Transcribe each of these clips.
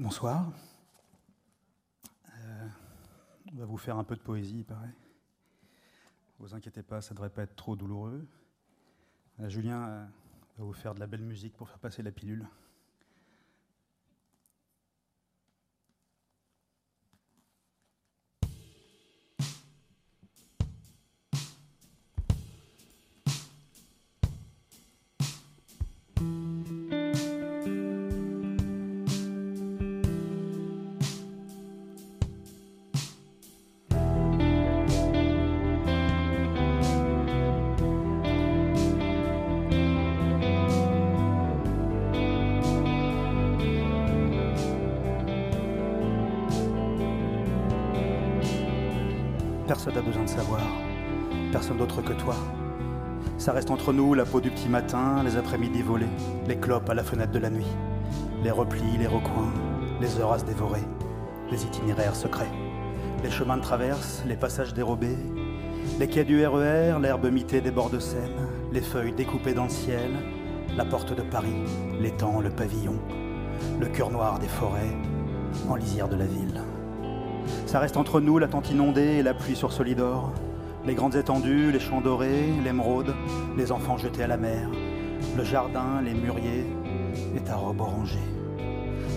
Bonsoir. Euh, on va vous faire un peu de poésie, il paraît. Vous inquiétez pas, ça ne devrait pas être trop douloureux. Euh, Julien euh, va vous faire de la belle musique pour faire passer la pilule. Entre nous la peau du petit matin, les après-midi volés, les clopes à la fenêtre de la nuit, les replis, les recoins, les heures à se dévorer, les itinéraires secrets, les chemins de traverse, les passages dérobés, les quais du RER, l'herbe mitée des bords de Seine, les feuilles découpées dans le ciel, la porte de Paris, l'étang, le pavillon, le cœur noir des forêts, en lisière de la ville. Ça reste entre nous la tente inondée et la pluie sur Solidor, les grandes étendues, les champs dorés, l'émeraude, les enfants jetés à la mer, le jardin, les mûriers et ta robe orangée.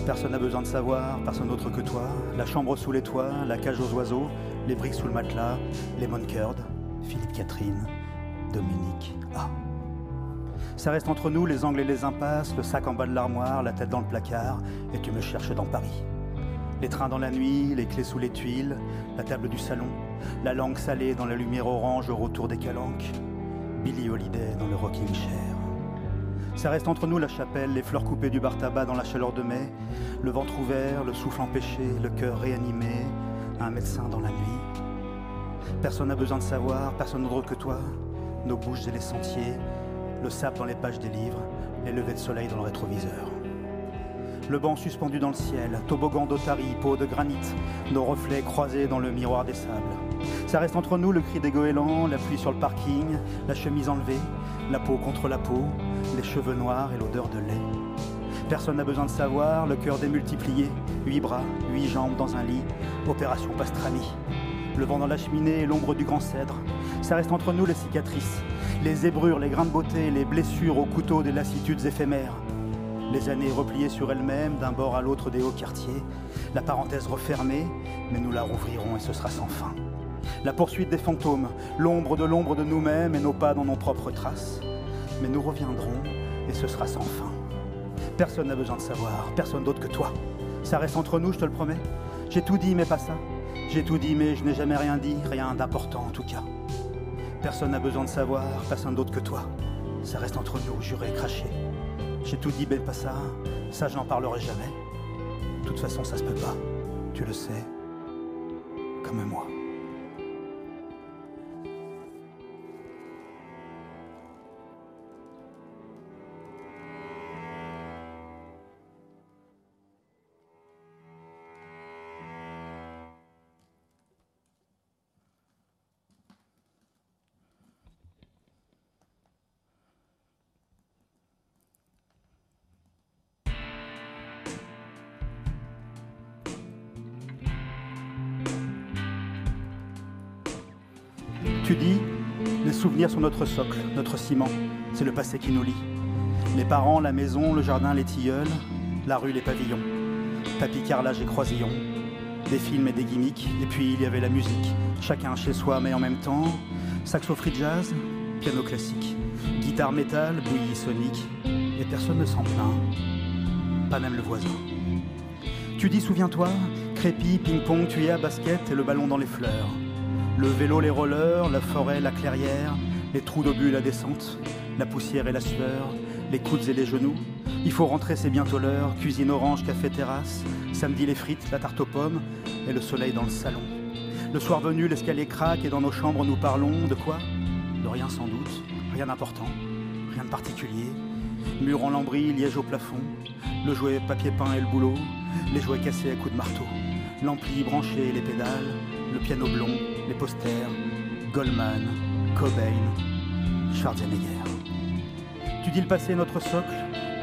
Personne n'a besoin de savoir, personne d'autre que toi, la chambre sous les toits, la cage aux oiseaux, les briques sous le matelas, les Moncurd, Philippe Catherine, Dominique A. Ça reste entre nous les angles et les impasses, le sac en bas de l'armoire, la tête dans le placard, et tu me cherches dans Paris. Les trains dans la nuit, les clés sous les tuiles, la table du salon, la langue salée dans la lumière orange au retour des calanques, Billy Holiday dans le rocking chair. Ça reste entre nous la chapelle, les fleurs coupées du bar tabac dans la chaleur de mai, le ventre ouvert, le souffle empêché, le cœur réanimé, un médecin dans la nuit. Personne n'a besoin de savoir, personne d'autre que toi, nos bouches et les sentiers, le sable dans les pages des livres, les levées de soleil dans le rétroviseur le banc suspendu dans le ciel, toboggan d'otarie, peau de granit, nos reflets croisés dans le miroir des sables. Ça reste entre nous le cri des goélands, la pluie sur le parking, la chemise enlevée, la peau contre la peau, les cheveux noirs et l'odeur de lait. Personne n'a besoin de savoir, le cœur démultiplié, huit bras, huit jambes dans un lit, opération pastrami. Le vent dans la cheminée et l'ombre du grand cèdre. Ça reste entre nous les cicatrices, les zébrures, les grains de beauté, les blessures au couteau des lassitudes éphémères les années repliées sur elles-mêmes d'un bord à l'autre des hauts quartiers, la parenthèse refermée, mais nous la rouvrirons et ce sera sans fin. La poursuite des fantômes, l'ombre de l'ombre de nous-mêmes et nos pas dans nos propres traces. Mais nous reviendrons et ce sera sans fin. Personne n'a besoin de savoir, personne d'autre que toi. Ça reste entre nous, je te le promets. J'ai tout dit, mais pas ça. J'ai tout dit, mais je n'ai jamais rien dit, rien d'important en tout cas. Personne n'a besoin de savoir, personne d'autre que toi. Ça reste entre nous, juré, craché. J'ai tout dit, mais pas ça. Ça, je n'en parlerai jamais. De toute façon, ça se peut pas. Tu le sais. Comme moi. Souvenirs sont notre socle, notre ciment, c'est le passé qui nous lie. Les parents, la maison, le jardin, les tilleuls, la rue, les pavillons, tapis carrelage et croisillons, des films et des gimmicks, et puis il y avait la musique, chacun chez soi mais en même temps, saxo free jazz, piano classique, guitare métal, bouillie sonique, et personne ne s'en plaint, pas même le voisin. Tu dis, souviens-toi, crépi, ping-pong, tuyère, basket et le ballon dans les fleurs. Le vélo, les rollers, la forêt, la clairière, les trous d'obus, la descente, la poussière et la sueur, les coudes et les genoux. Il faut rentrer, c'est bientôt l'heure. Cuisine orange, café terrasse. Samedi, les frites, la tarte aux pommes et le soleil dans le salon. Le soir venu, l'escalier craque et dans nos chambres, nous parlons de quoi? De rien sans doute, rien d'important, rien de particulier. Mur en lambris, liège au plafond, le jouet papier peint et le boulot, les jouets cassés à coups de marteau, l'ampli branché et les pédales, le piano blond, les posters, Goldman, Cobain, Schwarzenegger. Tu dis le passé notre socle,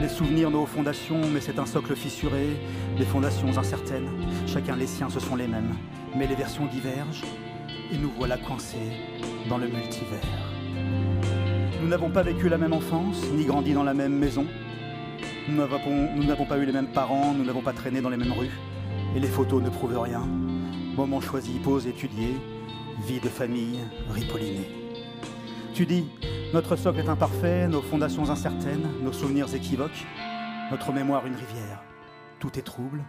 Les souvenirs, nos fondations, mais c'est un socle fissuré, des fondations incertaines. Chacun les siens, ce sont les mêmes, mais les versions divergent, et nous voilà coincés dans le multivers. Nous n'avons pas vécu la même enfance, ni grandi dans la même maison. Nous n'avons pas eu les mêmes parents, nous n'avons pas traîné dans les mêmes rues. Et les photos ne prouvent rien. Moment choisi, pause étudiée, vie de famille ripollinée. Tu dis, notre socle est imparfait, nos fondations incertaines, nos souvenirs équivoques, notre mémoire une rivière. Tout est trouble,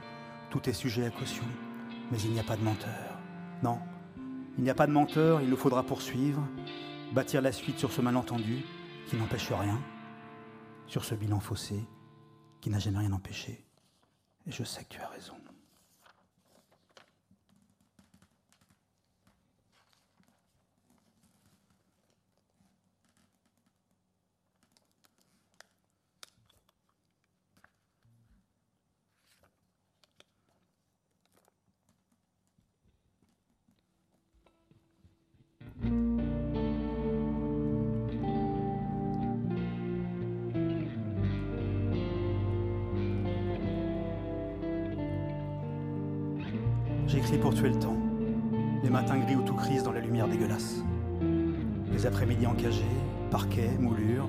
tout est sujet à caution, mais il n'y a pas de menteur. Non, il n'y a pas de menteur, il nous faudra poursuivre, bâtir la suite sur ce malentendu qui n'empêche rien, sur ce bilan faussé qui n'a jamais rien empêché. Et je sais que tu as raison. J'écris pour tuer le temps. Les matins gris où tout crise dans la lumière dégueulasse. Les après-midi encagés, parquet, moulure,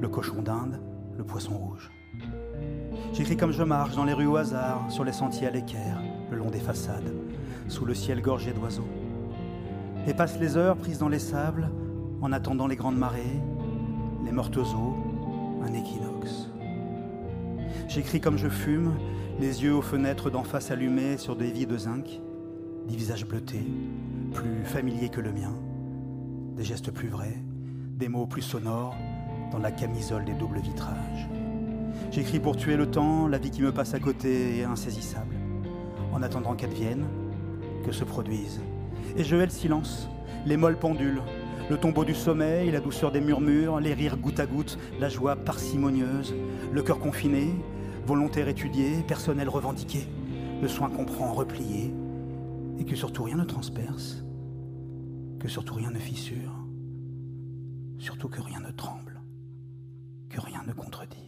le cochon d'Inde, le poisson rouge. J'écris comme je marche dans les rues au hasard, sur les sentiers à l'équerre, le long des façades, sous le ciel gorgé d'oiseaux. Et passent les heures prises dans les sables, en attendant les grandes marées, les mortes eaux, un équinoxe. J'écris comme je fume, les yeux aux fenêtres d'en face allumés sur des vies de zinc, des visages bleutés, plus familiers que le mien, des gestes plus vrais, des mots plus sonores dans la camisole des doubles vitrages. J'écris pour tuer le temps, la vie qui me passe à côté est insaisissable, en attendant qu'elle vienne, que se produise. Et je hais le silence, les molles pendules, le tombeau du sommeil, la douceur des murmures, les rires goutte à goutte, la joie parcimonieuse, le cœur confiné, volontaire étudié, personnel revendiqué, le soin qu'on prend replié, et que surtout rien ne transperce, que surtout rien ne fissure, surtout que rien ne tremble, que rien ne contredise.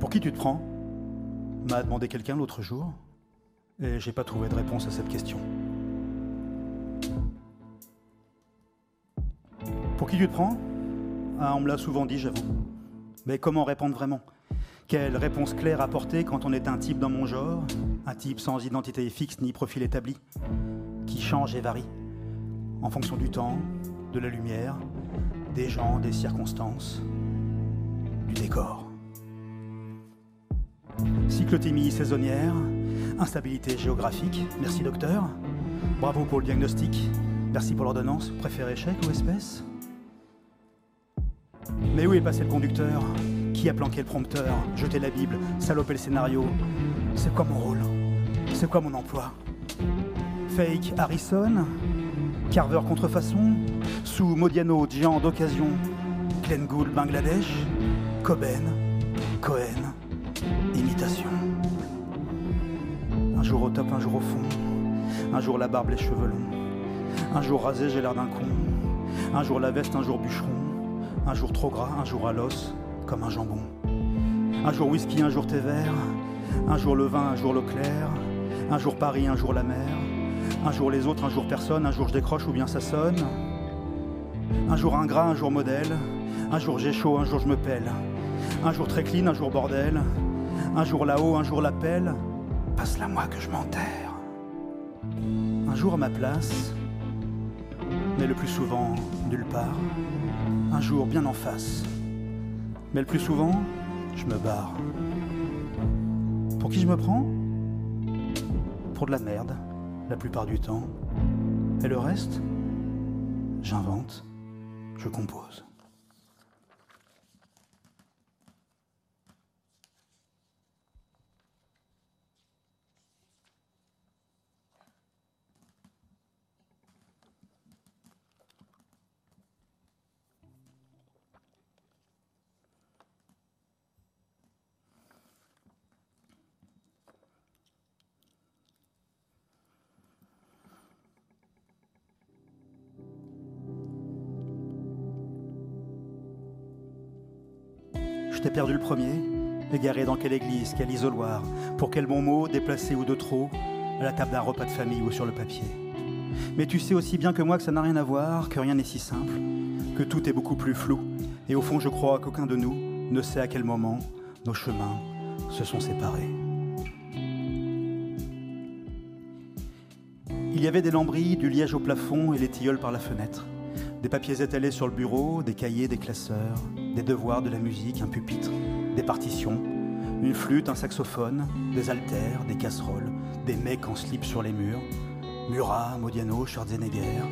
Pour qui tu te prends? M'a demandé quelqu'un l'autre jour, et j'ai pas trouvé de réponse à cette question. Pour qui tu te prends? Ah, On me l'a souvent dit, j'avoue. Mais comment répondre vraiment? Quelle réponse claire apporter quand on est un type dans mon genre, un type sans identité fixe ni profil établi, qui change et varie, en fonction du temps, de la lumière, des gens, des circonstances, du décor? Cyclotémie saisonnière, instabilité géographique, merci docteur. Bravo pour le diagnostic, merci pour l'ordonnance, préféré échec ou espèce. Mais où est passé le conducteur? Qui a planqué le prompteur? Jeté la Bible Salopé le scénario. C'est quoi mon rôle? C'est quoi mon emploi? Fake Harrison? Carver contrefaçon? Sous Modiano, Jean d'occasion? Glenn Gould, Bangladesh? Coben Cohen? Un jour au top, un jour au fond. Un jour la barbe, les cheveux longs. Un jour rasé, j'ai l'air d'un con. Un jour la veste, un jour bûcheron. Un jour trop gras, un jour à l'os, comme un jambon. Un jour whisky, un jour thé vert. Un jour le vin, un jour l'eau claire. Un jour Paris, un jour la mer. Un jour les autres, un jour personne. Un jour je décroche ou bien ça sonne. Un jour ingrat, un jour modèle. Un jour j'ai chaud, un jour je me pèle. Un jour très clean, un jour bordel. Un jour là-haut, un jour l'appel. Passe-la moi que je m'enterre. Un jour à ma place, mais le plus souvent nulle part. Un jour bien en face, mais le plus souvent, je me barre. Pour qui je me prends? Pour de la merde, la plupart du temps. Et le reste? J'invente, je compose. Dans quelle église, quel isoloir, pour quel bon mot, déplacé ou de trop, à la table d'un repas de famille ou sur le papier. Mais tu sais aussi bien que moi que ça n'a rien à voir, que rien n'est si simple, que tout est beaucoup plus flou, et au fond je crois qu'aucun de nous ne sait à quel moment nos chemins se sont séparés. Il y avait des lambris, du liège au plafond et les tilleuls par la fenêtre. Des papiers étalés sur le bureau, des cahiers, des classeurs, des devoirs, de la musique, un pupitre, des partitions, une flûte, un saxophone, des haltères, des casseroles, des mecs en slip sur les murs, Murat, Modiano, Schwarzenegger,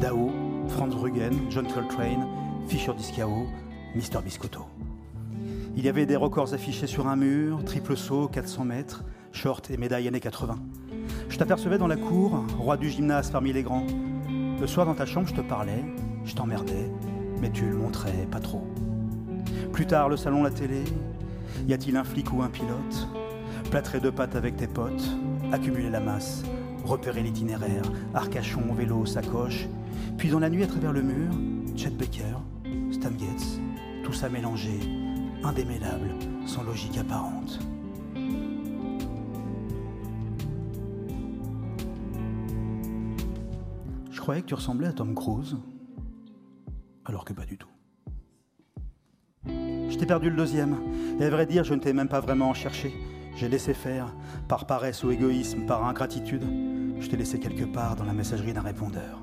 Dao, Franz Rügen, John Coltrane, Fischer Discao, Mister Biscotto. Il y avait des records affichés sur un mur, triple saut, 400 mètres, short et médaille années 80. Je t'apercevais dans la cour, roi du gymnase parmi les grands. Le soir dans ta chambre, je te parlais, je t'emmerdais, mais tu le montrais pas trop. Plus tard, le salon, la télé. Y a-t-il un flic ou un pilote Plâtrer de pâtes avec tes potes, accumuler la masse, repérer l'itinéraire, arcachon, vélo, sacoche. Puis dans la nuit, à travers le mur, Chet Baker, Stan Getz, tout ça mélangé, indémêlable, sans logique apparente. Je croyais que tu ressemblais à Tom Cruise, alors que pas du tout. Je t'ai perdu le deuxième, et à vrai dire, je ne t'ai même pas vraiment cherché. J'ai laissé faire, par paresse ou égoïsme, par ingratitude. Je t'ai laissé quelque part dans la messagerie d'un répondeur.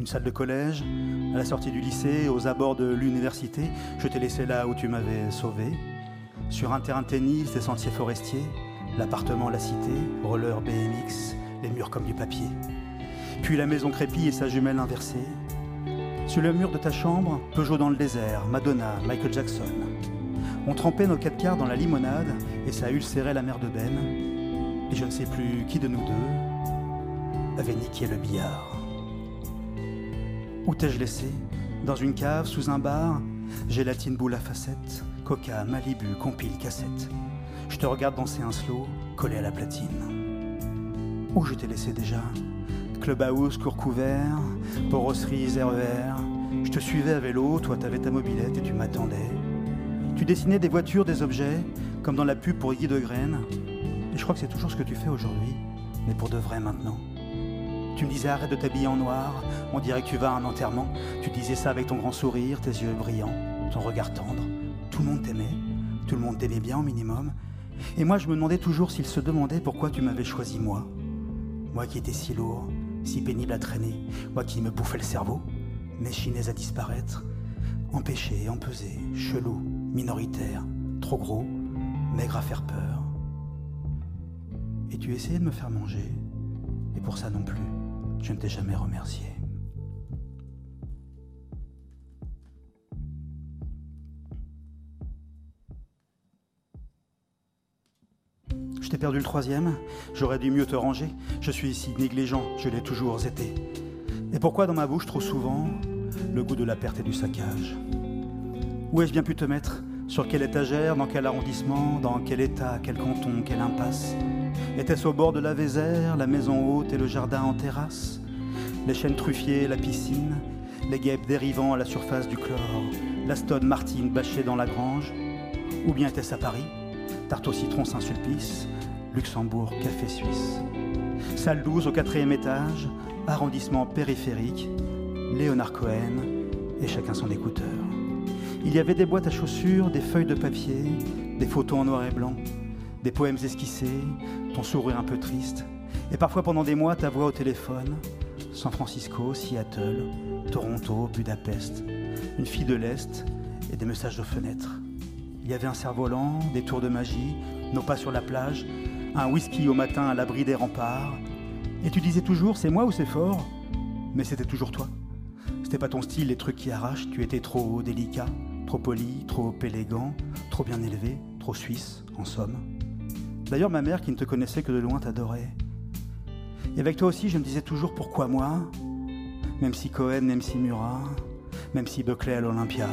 Une salle de collège, à la sortie du lycée, aux abords de l'université, je t'ai laissé là où tu m'avais sauvé. Sur un terrain de tennis, des sentiers forestiers, l'appartement, la cité, roller BMX, les murs comme du papier. Puis la maison crépie et sa jumelle inversée. Sur le mur de ta chambre, Peugeot dans le désert, Madonna, Michael Jackson. On trempait nos quatre quarts dans la limonade et ça ulcérait la mer de Ben. Et je ne sais plus qui de nous deux avait niqué le billard. Où t'ai-je laissé? Dans une cave, sous un bar? Gélatine boule à facettes, coca, Malibu, compile, cassette. Je te regarde danser un slow, collé à la platine. Où je t'ai laissé déjà? Clubhouse, court couvert, porosserie, RER. Je te suivais à vélo, toi t'avais ta mobilette et tu m'attendais. Tu dessinais des voitures, des objets, comme dans la pub pour Guy de Graine. Et je crois que c'est toujours ce que tu fais aujourd'hui, mais pour de vrai maintenant. Tu me disais arrête de t'habiller en noir, on dirait que tu vas à un enterrement. Tu disais ça avec ton grand sourire, tes yeux brillants, ton regard tendre. Tout le monde t'aimait, tout le monde t'aimait bien au minimum. Et moi je me demandais toujours s'il se demandait pourquoi tu m'avais choisi moi. Moi qui étais si lourd, si pénible à traîner, moi qui me bouffais le cerveau, m'échinais à disparaître, empêché, empesé, chelou, minoritaire, trop gros, maigre à faire peur. Et tu essayais de me faire manger, et pour ça non plus, je ne t'ai jamais remercié. T'ai perdu le troisième, j'aurais dû mieux te ranger. Je suis ici négligent, je l'ai toujours été. Et pourquoi dans ma bouche trop souvent le goût de la perte et du saccage? Où ai-je bien pu te mettre? Sur quelle étagère? Dans quel arrondissement? Dans quel état? Quel canton? Quelle impasse? Était-ce au bord de la Vézère, la maison haute et le jardin en terrasse? Les chênes truffiers, la piscine? Les guêpes dérivant à la surface du chlore? L'Aston Martin bâchée dans la grange? Ou bien était-ce à Paris? Tarte au citron Saint-Sulpice, Luxembourg, Café Suisse. Salle 12 au quatrième étage, arrondissement périphérique, Léonard Cohen et chacun son écouteur. Il y avait des boîtes à chaussures, des feuilles de papier, des photos en noir et blanc, des poèmes esquissés, ton sourire un peu triste, et parfois pendant des mois ta voix au téléphone, San Francisco, Seattle, Toronto, Budapest, une fille de l'Est et des messages aux fenêtres. Il y avait un cerf-volant, des tours de magie, nos pas sur la plage, un whisky au matin à l'abri des remparts. Et tu disais toujours c'est moi ou c'est fort? Mais c'était toujours toi. C'était pas ton style, les trucs qui arrachent, tu étais trop délicat, trop poli, trop élégant, trop bien élevé, trop suisse, en somme. D'ailleurs, ma mère, qui ne te connaissait que de loin, t'adorait. Et avec toi aussi, je me disais toujours pourquoi moi? Même si Cohen, même si Murat, même si Buckley à l'Olympia,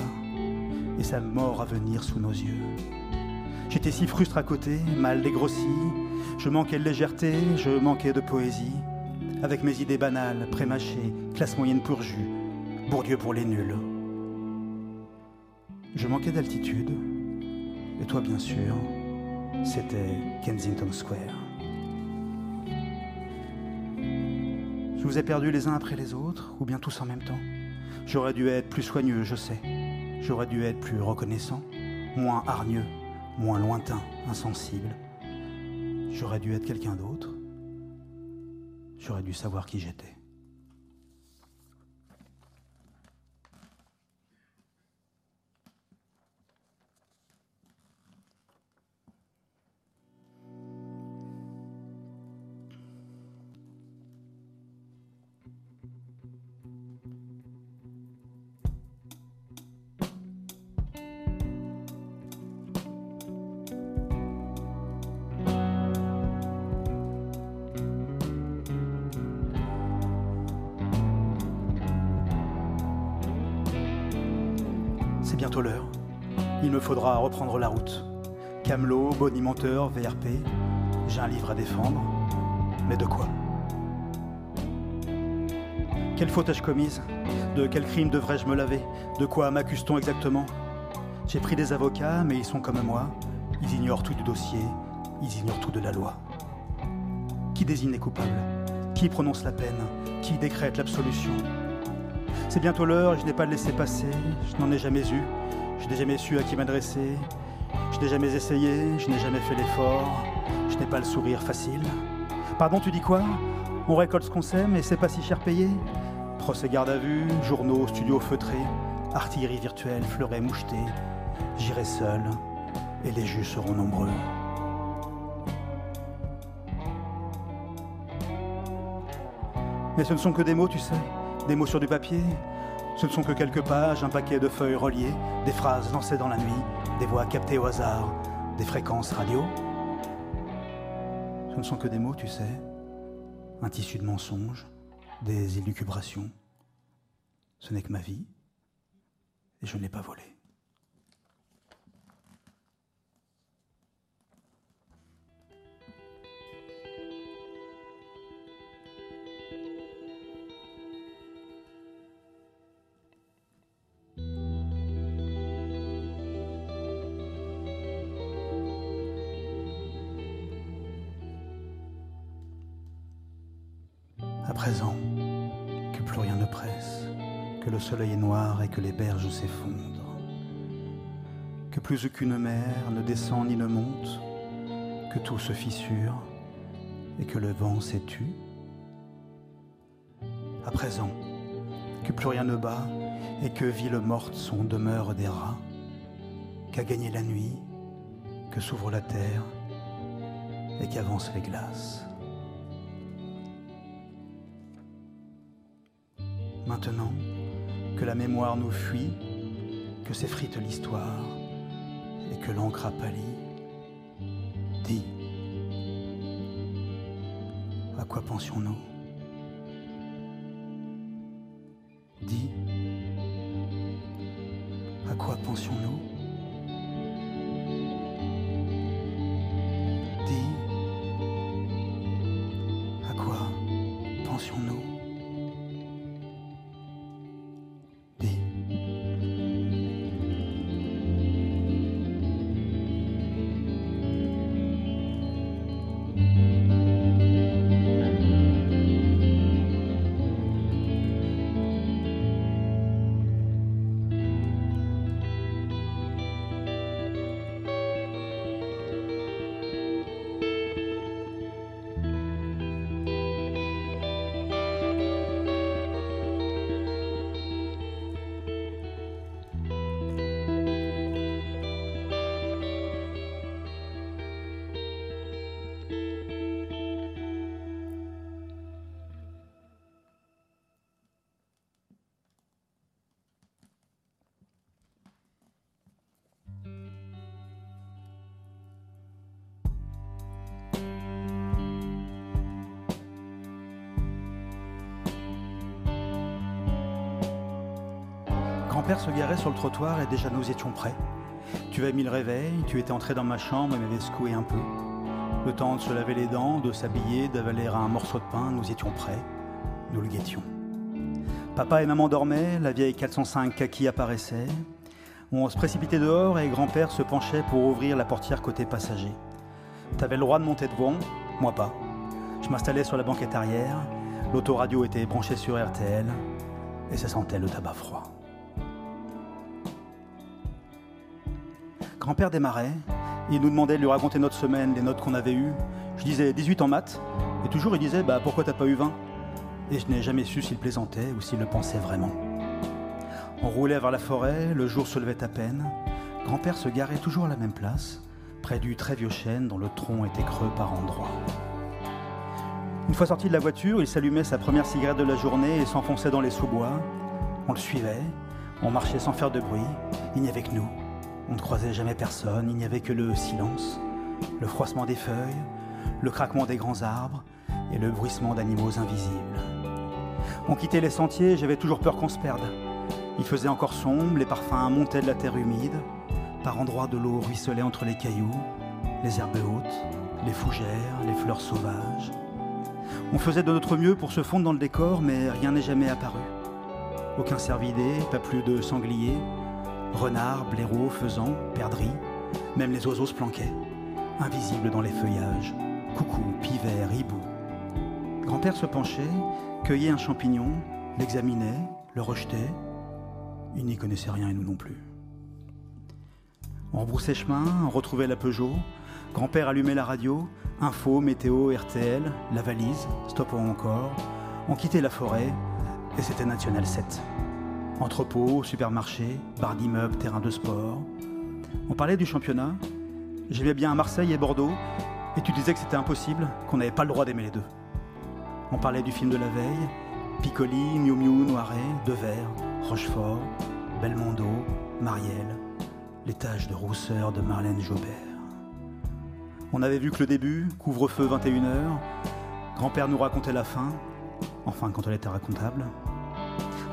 et sa mort à venir sous nos yeux. J'étais si frustre à côté, mal dégrossi, je manquais de légèreté, je manquais de poésie, avec mes idées banales, prémâchées, classe moyenne pour jus, Bourdieu pour les nuls. Je manquais d'altitude, Et toi, bien sûr, c'était Kensington Square. Je vous ai perdus les uns après les autres, ou bien tous en même temps. J'aurais dû être plus soigneux, je sais. J'aurais dû être plus reconnaissant, moins hargneux, moins lointain, insensible. J'aurais dû être quelqu'un d'autre. J'aurais dû savoir qui j'étais. Bonimenteur, VRP, j'ai un livre à défendre. Mais de quoi? Quelle faute ai-je commise? De quel crime devrais-je me laver? De quoi m'accuse-t-on exactement? J'ai pris des avocats, mais ils sont comme moi. Ils ignorent tout du dossier, ils ignorent tout de la loi. Qui désigne les coupables? Qui prononce la peine? Qui décrète l'absolution? C'est bientôt l'heure je n'ai pas laissé passer. Je n'en ai jamais eu. Je n'ai jamais su à qui m'adresser. Je n'ai jamais essayé. Je n'ai jamais fait l'effort. Je n'ai pas le sourire facile. Pardon, tu dis quoi? On récolte ce qu'on sème et c'est pas si cher payé Procès garde à vue, journaux, studios feutrés, artillerie virtuelle, fleurets mouchetés. J'irai seul et les juges seront nombreux. Mais ce ne sont que des mots, tu sais des mots sur du papier. Ce ne sont que quelques pages, un paquet de feuilles reliées, des phrases lancées dans la nuit, des voix captées au hasard, des fréquences radio. Ce ne sont que des mots, tu sais, un tissu de mensonges, des élucubrations. Ce n'est que ma vie, et je ne l'ai pas volée. Soleil est noir et que les berges s'effondrent, que plus aucune mer ne descend ni ne monte, que tout se fissure et que le vent tu. À présent, que plus rien ne bat et que villes mortes sont demeures des rats, qu'a gagné la nuit, que s'ouvre la terre et qu'avancent les glaces. Maintenant que la mémoire nous fuit, que s'effrite l'histoire et que l'encre a pâli, dis, à quoi pensions-nous? Dis, à quoi pensions-nous? Père se garait sur le trottoir et déjà nous étions prêts. Tu avais mis le réveil, tu étais entré dans ma chambre et m'avais secoué un peu. Le temps de se laver les dents, de s'habiller, d'avaler un morceau de pain, nous étions prêts. Nous le guettions. Papa et maman dormaient, la vieille 405 kaki apparaissait. On se précipitait dehors et grand-père se penchait pour ouvrir la portière côté passager. T'avais le droit de monter devant, moi pas. Je m'installais sur la banquette arrière, l'autoradio était branchée sur RTL et ça sentait le tabac froid. Grand-père démarrait, il nous demandait de lui raconter notre semaine, les notes qu'on avait eues. Je disais 18 en maths, et toujours il disait bah pourquoi t'as pas eu 20 Et je n'ai jamais su s'il plaisantait ou s'il le pensait vraiment. On roulait vers la forêt, le jour se levait à peine. Grand-père se garait toujours à la même place, près du très vieux chêne dont le tronc était creux par endroits. Une fois sorti de la voiture, il s'allumait sa première cigarette de la journée et s'enfonçait dans les sous-bois. On le suivait, on marchait sans faire de bruit, il n'y avait que nous. On ne croisait jamais personne, il n'y avait que le silence, le froissement des feuilles, le craquement des grands arbres et le bruissement d'animaux invisibles. On quittait les sentiers, j'avais toujours peur qu'on se perde. Il faisait encore sombre, les parfums montaient de la terre humide, par endroits de l'eau ruisselait entre les cailloux, les herbes hautes, les fougères, les fleurs sauvages. On faisait de notre mieux pour se fondre dans le décor, mais rien n'est jamais apparu. Aucun cervidé, pas plus de sangliers, renards, blaireaux, faisans, perdrix, même les oiseaux se planquaient, invisibles dans les feuillages, coucou, pivert, hibou. Grand-père se penchait, cueillait un champignon, l'examinait, le rejetait. Il n'y connaissait rien et nous non plus. On rebroussait chemin, on retrouvait la Peugeot. Grand-père allumait la radio, info, météo, RTL, la valise, stop encore. On quittait la forêt et c'était National 7. Entrepôt, supermarché, bar d'immeubles, terrain de sport. On parlait du championnat. J'aimais bien Marseille et Bordeaux. Et tu disais que c'était impossible, qu'on n'avait pas le droit d'aimer les deux. On parlait du film de la veille. Piccoli, Miu Miu, Noiret, Devers, Rochefort, Belmondo, Marielle, les tâches de rousseur de Marlène Jobert. On avait vu que le début, couvre-feu 21h, grand-père nous racontait la fin, enfin quand elle était racontable.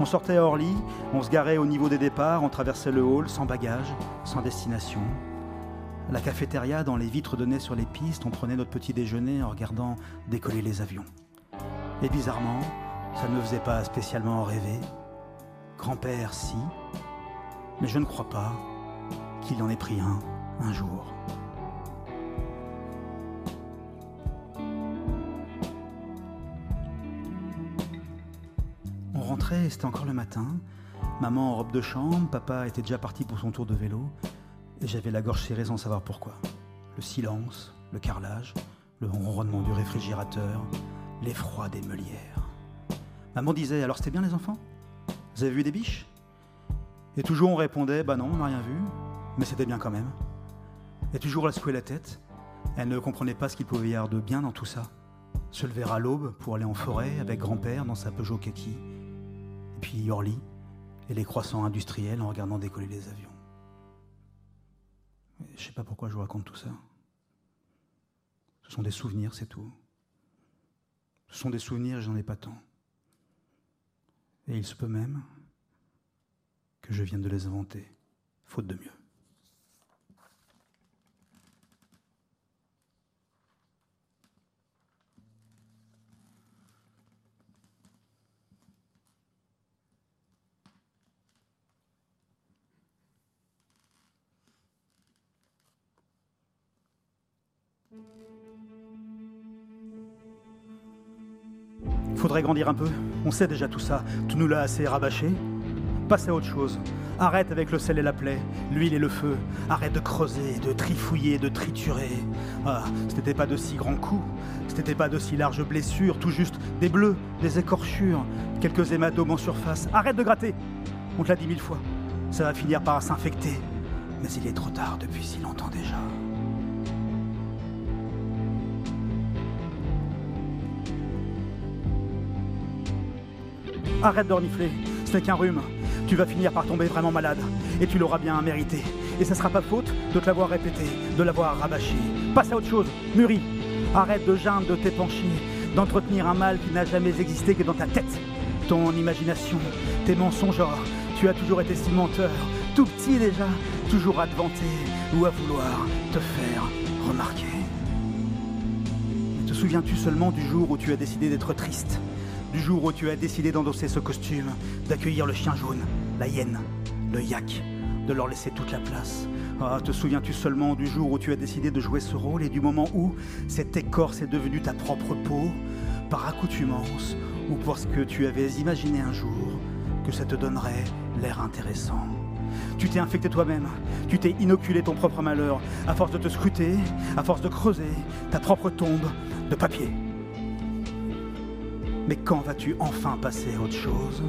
On sortait à Orly, on se garait au niveau des départs, on traversait le hall sans bagage, sans destination. la cafétéria, dans les vitres données sur les pistes, on prenait notre petit déjeuner en regardant décoller les avions. Et bizarrement, ça ne me faisait pas spécialement rêver. Grand-père, si, mais je ne crois pas qu'il en ait pris un un jour. Et c'était encore le matin. Maman en robe de chambre, papa était déjà parti pour son tour de vélo, et j'avais la gorge serrée sans savoir pourquoi. Le silence, le carrelage, le ronronnement du réfrigérateur, l'effroi des meulières. Maman disait Alors c'était bien les enfants? Vous avez vu des biches? Et toujours on répondait Bah non, on n'a rien vu, mais c'était bien quand même. Et toujours elle secouait la tête. Elle ne comprenait pas ce qu'il pouvait y avoir de bien dans tout ça. Se lever à l'aube pour aller en forêt avec grand-père dans sa Peugeot kaki. Puis Orly et les croissants industriels en regardant décoller les avions. Je sais pas pourquoi je vous raconte tout ça. Ce sont des souvenirs, c'est tout. Ce sont des souvenirs, j'en ai pas tant. Et il se peut même que je vienne de les inventer, faute de mieux. Grandir un peu. On sait déjà tout ça. Tu nous l'as assez rabâché. Passe à autre chose. Arrête avec le sel et la plaie, l'huile et le feu. Arrête de creuser, de trifouiller, de triturer. Ah, c'était pas de si grands coups. C'était pas de si larges blessures. Tout juste des bleus, des écorchures, quelques hématomes en surface. Arrête de gratter. On te l'a dit mille fois. Ça va finir par s'infecter. Mais il est trop tard depuis si longtemps déjà. Arrête de renifler, ce n'est qu'un rhume. Tu vas finir par tomber vraiment malade, et tu l'auras bien mérité. Et ça sera pas faute de te l'avoir répété, de l'avoir rabâché. Passe à autre chose, mûris. Arrête de geindre, de t'épancher, d'entretenir un mal qui n'a jamais existé que dans ta tête. Ton imagination, tes mensonges, tu as toujours été si menteur, tout petit déjà, toujours à te vanter ou à vouloir te faire remarquer. Te souviens-tu seulement du jour où tu as décidé d'être triste? Du jour où tu as décidé d'endosser ce costume, d'accueillir le chien jaune, la hyène, le yak, de leur laisser toute la place. Ah, te souviens-tu seulement du jour où tu as décidé de jouer ce rôle et du moment où cette écorce est devenue ta propre peau, par accoutumance ou parce que tu avais imaginé un jour que ça te donnerait l'air intéressant? Tu t'es infecté toi-même, tu t'es inoculé ton propre malheur, à force de te scruter, à force de creuser ta propre tombe de papier. Mais quand vas-tu enfin passer à autre chose?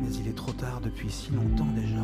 Mais il est trop tard depuis si longtemps déjà.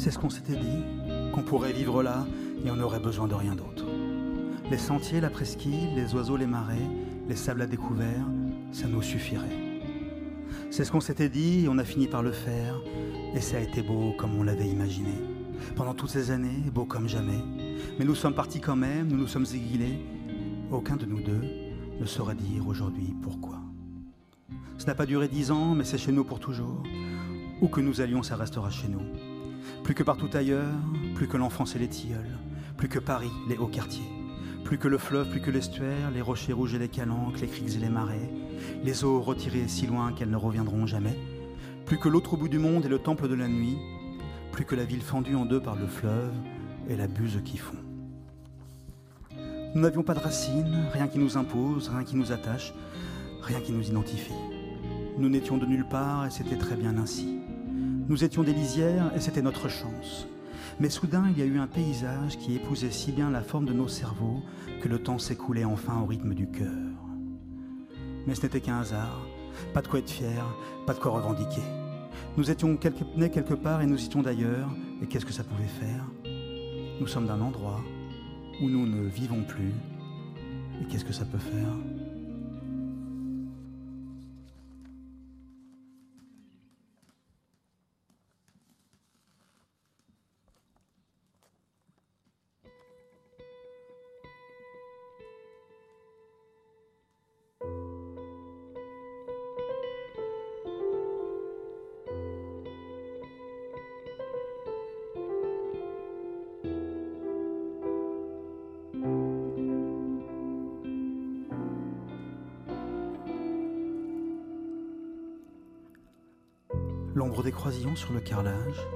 C'est ce qu'on s'était dit, qu'on pourrait vivre là et on n'aurait besoin de rien d'autre. Les sentiers, la presqu'île, les oiseaux, les marais, les sables à découvert, ça nous suffirait. C'est ce qu'on s'était dit et on a fini par le faire, et ça a été beau comme on l'avait imaginé. Pendant toutes ces années, beau comme jamais. Mais nous sommes partis quand même, nous nous sommes exilés. Aucun de nous deux ne saurait dire aujourd'hui pourquoi. Ce n'a pas duré dix ans, mais c'est chez nous pour toujours. Où que nous allions, ça restera chez nous. Plus que partout ailleurs, plus que l'enfance et les tilleuls, plus que Paris, les hauts quartiers, plus que le fleuve, plus que l'estuaire, les rochers rouges et les calanques, les criques et les marais, les eaux retirées si loin qu'elles ne reviendront jamais, plus que l'autre bout du monde et le temple de la nuit, plus que la ville fendue en deux par le fleuve et la buse qui fond. Nous n'avions pas de racines, rien qui nous impose, rien qui nous attache, rien qui nous identifie. Nous n'étions de nulle part et c'était très bien ainsi. Nous étions des lisières et c'était notre chance. Mais soudain, il y a eu un paysage qui épousait si bien la forme de nos cerveaux que le temps s'écoulait enfin au rythme du cœur. Mais ce n'était qu'un hasard, pas de quoi être fier, pas de quoi revendiquer. Nous étions nés quelque part et nous étions d'ailleurs, et qu'est-ce que ça pouvait faire? Nous sommes d'un endroit où nous ne vivons plus, et qu'est-ce que ça peut faire? L'ombre des croisillons sur le carrelage,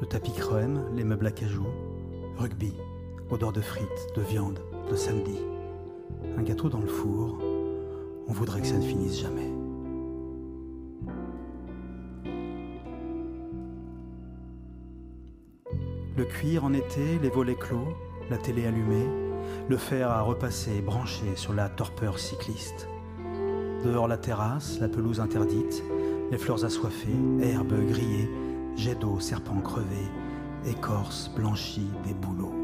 le tapis crème, les meubles à cajou, rugby, odeur de frites, de viande, de samedi, un gâteau dans le four, on voudrait que ça ne finisse jamais. Le cuir en été, les volets clos, la télé allumée, le fer à repasser branché sur la torpeur cycliste. Dehors la terrasse, la pelouse interdite, les fleurs assoiffées, herbes grillées, jets d'eau, serpents crevés, écorce blanchie des bouleaux.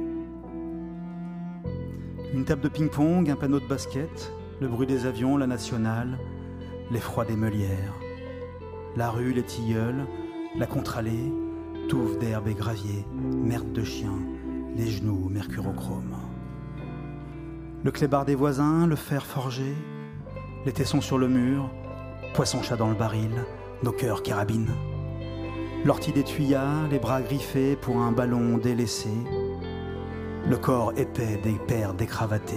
Une table de ping-pong, un panneau de basket, le bruit des avions, la nationale, l'effroi des meulières, la rue, les tilleuls, la contre-allée, touffe d'herbe et gravier, merde de chien, les genoux mercurochrome. Le clébard des voisins, le fer forgé, les tessons sur le mur, poisson-chat dans le baril, nos cœurs carabines. L'ortie des tuyas, les bras griffés pour un ballon délaissé, le corps épais des pères décravatés,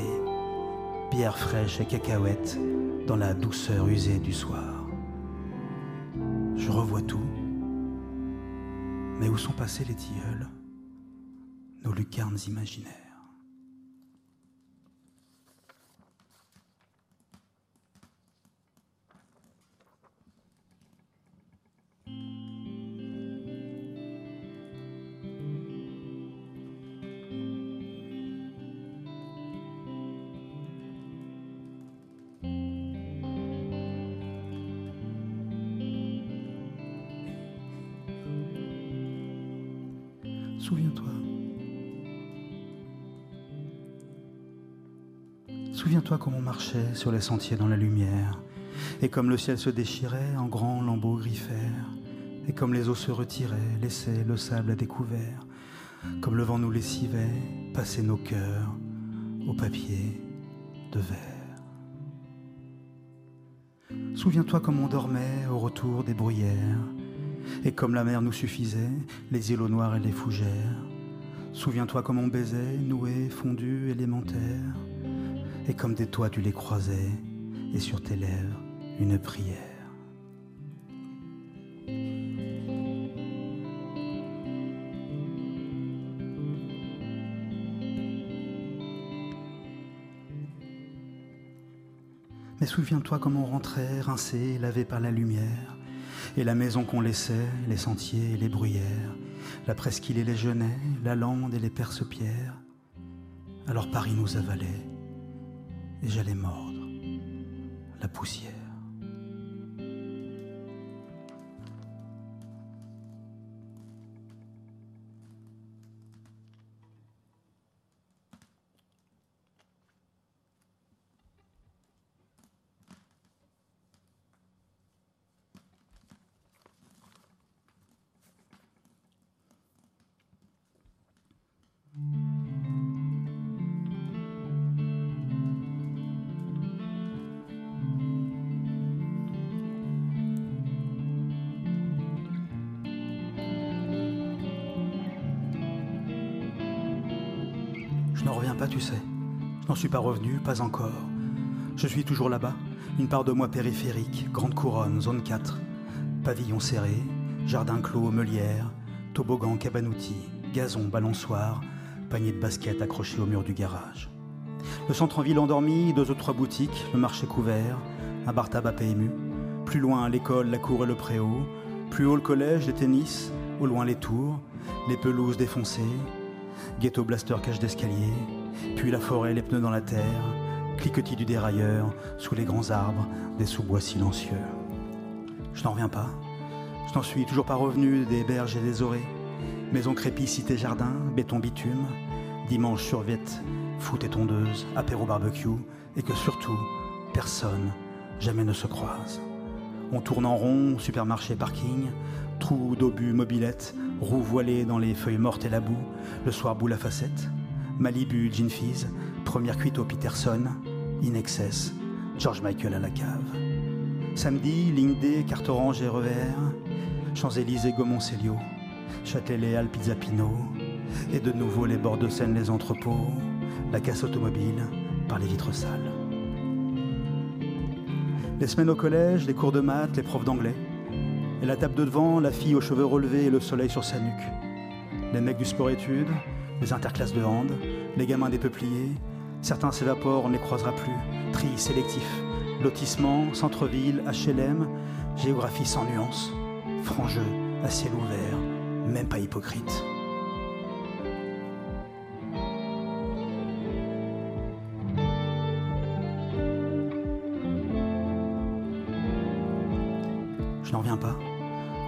bière fraîche et cacahuètes dans la douceur usée du soir. Je revois tout, mais où sont passés les tilleuls, nos lucarnes imaginaires? Souviens-toi. Souviens-toi comment on marchait sur les sentiers dans la lumière, Et comme le ciel se déchirait en grands lambeaux griffèrent, et comme les eaux se retiraient, laissaient le sable à découvert, comme le vent nous lessivait, passer nos cœurs au papier de verre. Souviens-toi comme on dormait au retour des bruyères, et comme la mer nous suffisait, les îlots noirs et les fougères. Souviens-toi comme on baisait, noué, fondu, élémentaire, et comme des toits tu les croisais, et sur tes lèvres une prière. Mais souviens-toi comme on rentrait, rincé, lavé par la lumière, et la maison qu'on laissait, les sentiers et les bruyères, la presqu'île et les genêts, la lande et les perce-pierres. Alors Paris nous avalait, et j'allais mordre la poussière. Suis pas revenu, pas encore. Je suis toujours là-bas, une part de moi périphérique, grande couronne, zone 4. Pavillon serré, jardin clos, meulière, toboggan, cabanouti, gazon, balançoire, panier de basket accroché au mur du garage. Le centre en ville endormi, deux ou trois boutiques, le marché couvert, un bar tabac PMU. Plus loin, l'école, la cour et le préau. Plus haut, le collège, les tennis. Au loin, les tours, les pelouses défoncées. Ghetto blaster cage d'escalier, puis la forêt, les pneus dans la terre, cliquetis du dérailleur, sous les grands arbres, des sous-bois silencieux. Je n'en reviens pas. Je n'en suis toujours pas revenu des berges et des orées. Maison crépie, cité jardin, béton bitume, dimanche survette, foot et tondeuse, apéro barbecue, et que surtout, personne jamais ne se croise. On tourne en rond, supermarché, parking, trou d'obus, mobilette, roues voilées dans les feuilles mortes et la boue, le soir boule à facette, Malibu, Gin Fizz, première cuite au Peterson, In Excess, George Michael à la cave. Samedi, ligne D, carte orange et revers, Champs-Élysées, Gaumont, Célio, Châtelet-Léal, Pizza Pinot, et de nouveau les bords de Seine, les entrepôts, la casse automobile par les vitres sales. Les semaines au collège, les cours de maths, les profs d'anglais, et la table de devant, la fille aux cheveux relevés et le soleil sur sa nuque. Les mecs du sport-études, les interclasses de hand, les gamins des peupliers. Certains s'évaporent, on ne les croisera plus. Tri sélectif. Lotissement, centre-ville, HLM, géographie sans nuance. Franc jeu, à ciel ouvert, même pas hypocrite. Je n'en viens pas.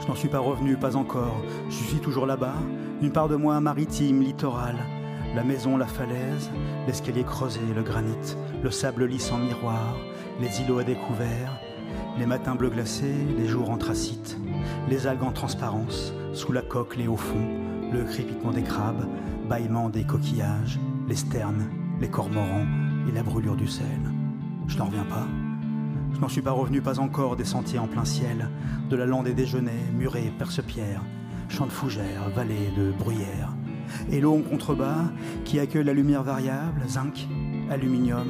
Je n'en suis pas revenu, pas encore. Je suis toujours là-bas, une part de moi maritime, littoral. La maison, la falaise, l'escalier creusé, le granit, le sable lisse en miroir, les îlots à découvert, les matins bleus glacés, les jours anthracites, les algues en transparence, sous la coque, les hauts fonds, le crépitement des crabes, bâillement des coquillages, les sternes, les cormorans et la brûlure du sel. Je n'en reviens pas. Je n'en suis pas revenu, pas encore, des sentiers en plein ciel, de la lande des déjeuners, murets, perce-pierre, champs de fougères, vallées de bruyères, et l'eau en contrebas qui accueille la lumière variable, zinc, aluminium,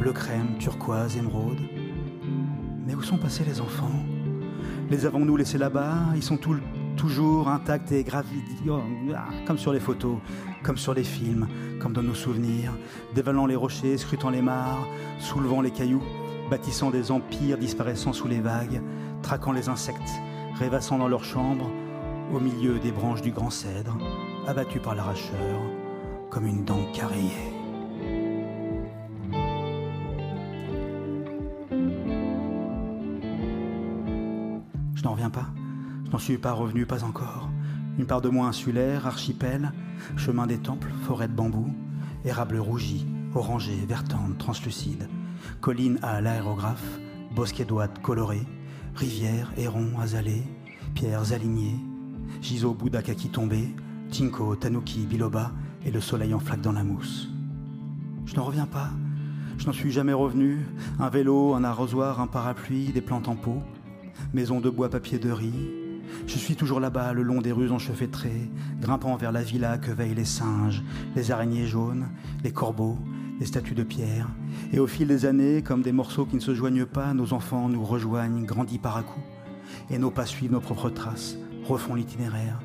bleu crème, turquoise, émeraude. Mais où sont passés les enfants? Les avons-nous laissés là-bas? Ils sont toujours intacts et gravis, oh, ah, comme sur les photos, comme sur les films, comme dans nos souvenirs, dévalant les rochers, scrutant les mares, soulevant les cailloux bâtissant des empires disparaissant sous les vagues, traquant les insectes, rêvassant dans leurs chambres, au milieu des branches du grand cèdre, abattus par l'arracheur, comme une dent carriée. Je n'en reviens pas, je n'en suis pas revenu, pas encore. Une part de moi insulaire, archipel, chemin des temples, forêt de bambou, érable rougi, orangé, vertante, translucide, colline à l'aérographe, bosquets d'ouates colorés, rivières, hérons, azalées, pierres alignées, Giso, Bouddha Kaki tombé, Tinko, Tanuki, Biloba et le soleil en flaque dans la mousse. Je n'en reviens pas. Je n'en suis jamais revenu. Un vélo, un arrosoir, un parapluie, des plantes en pot, maison de bois, papier de riz. Je suis toujours là-bas, le long des rues enchevêtrées, grimpant vers la villa que veillent les singes, les araignées jaunes, les corbeaux, les statues de pierre. Et au fil des années, comme des morceaux qui ne se joignent pas, nos enfants nous rejoignent, grandis par à coups, et nos pas suivent nos propres traces, refont l'itinéraire.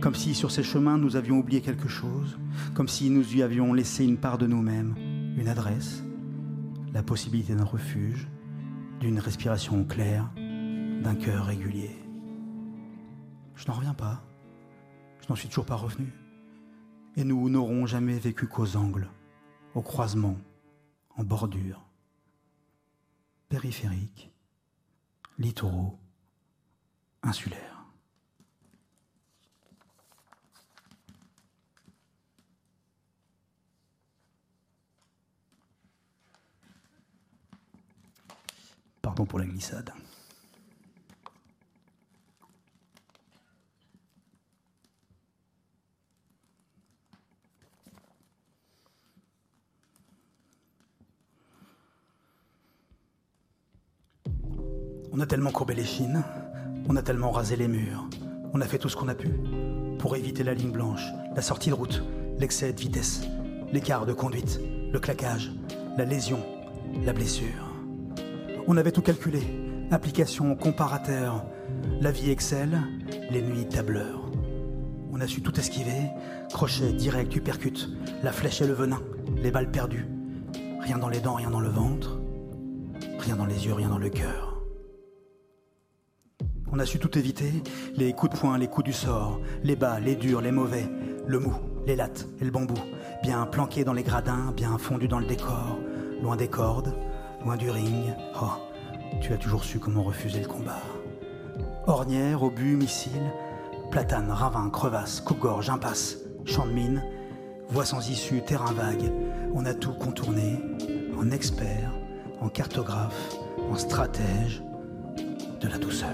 Comme si sur ces chemins nous avions oublié quelque chose, comme si nous y avions laissé une part de nous-mêmes, une adresse, la possibilité d'un refuge, d'une respiration claire, d'un cœur régulier. Je n'en reviens pas. Je n'en suis toujours pas revenu. Et nous n'aurons jamais vécu qu'aux angles, au croisement, en bordure, périphériques, littoraux, insulaires. Pardon pour la glissade. On a tellement courbé les chines, on a tellement rasé les murs, on a fait tout ce qu'on a pu pour éviter la ligne blanche, la sortie de route, l'excès de vitesse, l'écart de conduite, le claquage, la lésion, la blessure. On avait tout calculé, application, comparateur, la vie Excel, les nuits tableur. On a su tout esquiver, crochet, direct, uppercut, la flèche et le venin, les balles perdues. Rien dans les dents, rien dans le ventre, rien dans les yeux, rien dans le cœur. On a su tout éviter, les coups de poing, les coups du sort, les bas, les durs, les mauvais, le mou, les lattes et le bambou, bien planqués dans les gradins, bien fondus dans le décor, loin des cordes, loin du ring. Oh, tu as toujours su comment refuser le combat. Ornière, obus, missile, platane, ravin, crevasse, coupe-gorge, impasse, champ de mine, voie sans issue, terrain vague. On a tout contourné, en expert, en cartographe, en stratège, de la douceur.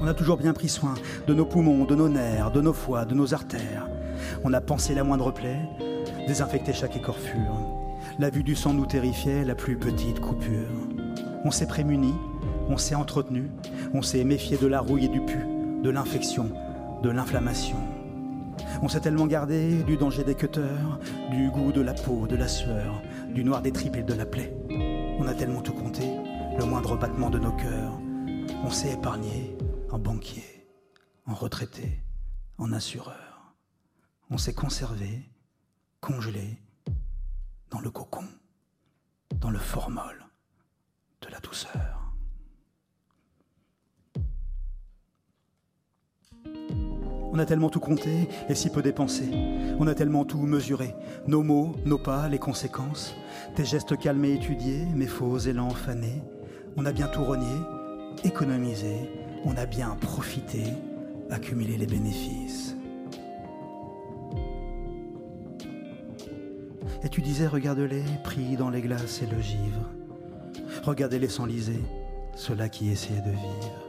On a toujours bien pris soin de nos poumons, de nos nerfs, de nos foies, de nos artères. On a pensé la moindre plaie, désinfecté chaque écorfure. La vue du sang nous terrifiait, la plus petite coupure. On s'est prémuni, on s'est entretenu, on s'est méfié de la rouille et du pu, de l'infection, de l'inflammation. On s'est tellement gardé du danger des cutters, du goût de la peau, de la sueur, du noir des tripes et de la plaie. On a tellement tout compté, le moindre battement de nos cœurs. On s'est épargné en banquier, en retraité, en assureur. On s'est conservé, congelé, dans le cocon, dans le formol de la douceur. On a tellement tout compté et si peu dépensé. On a tellement tout mesuré. Nos mots, nos pas, les conséquences. Tes gestes calmes et étudiés, mes faux élans fanés. On a bien tout renié, économisé. On a bien profité, accumulé les bénéfices. Et tu disais, regarde-les, pris dans les glaces et le givre. Regardez-les s'enliser, ceux-là qui essayaient de vivre.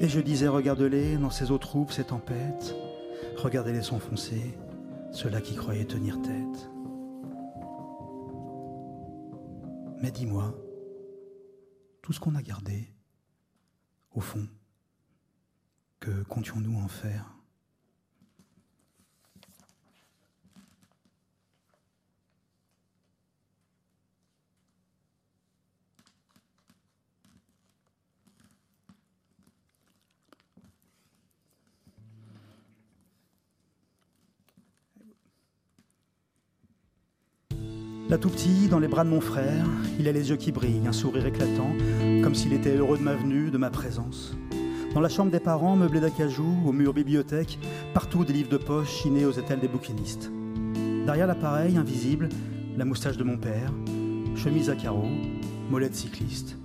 Et je disais, regarde-les dans ces eaux troubles, ces tempêtes. Regardez-les s'enfoncer, ceux-là qui croyaient tenir tête. Mais dis-moi, tout ce qu'on a gardé, au fond, que comptions-nous en faire? Là tout petit, dans les bras de mon frère, il a les yeux qui brillent, un sourire éclatant, comme s'il était heureux de ma venue, de ma présence. Dans la chambre des parents, meublée d'acajou, au mur bibliothèque, partout des livres de poche chinés aux étals des bouquinistes. Derrière l'appareil, invisible, la moustache de mon père, chemise à carreaux, molette cycliste,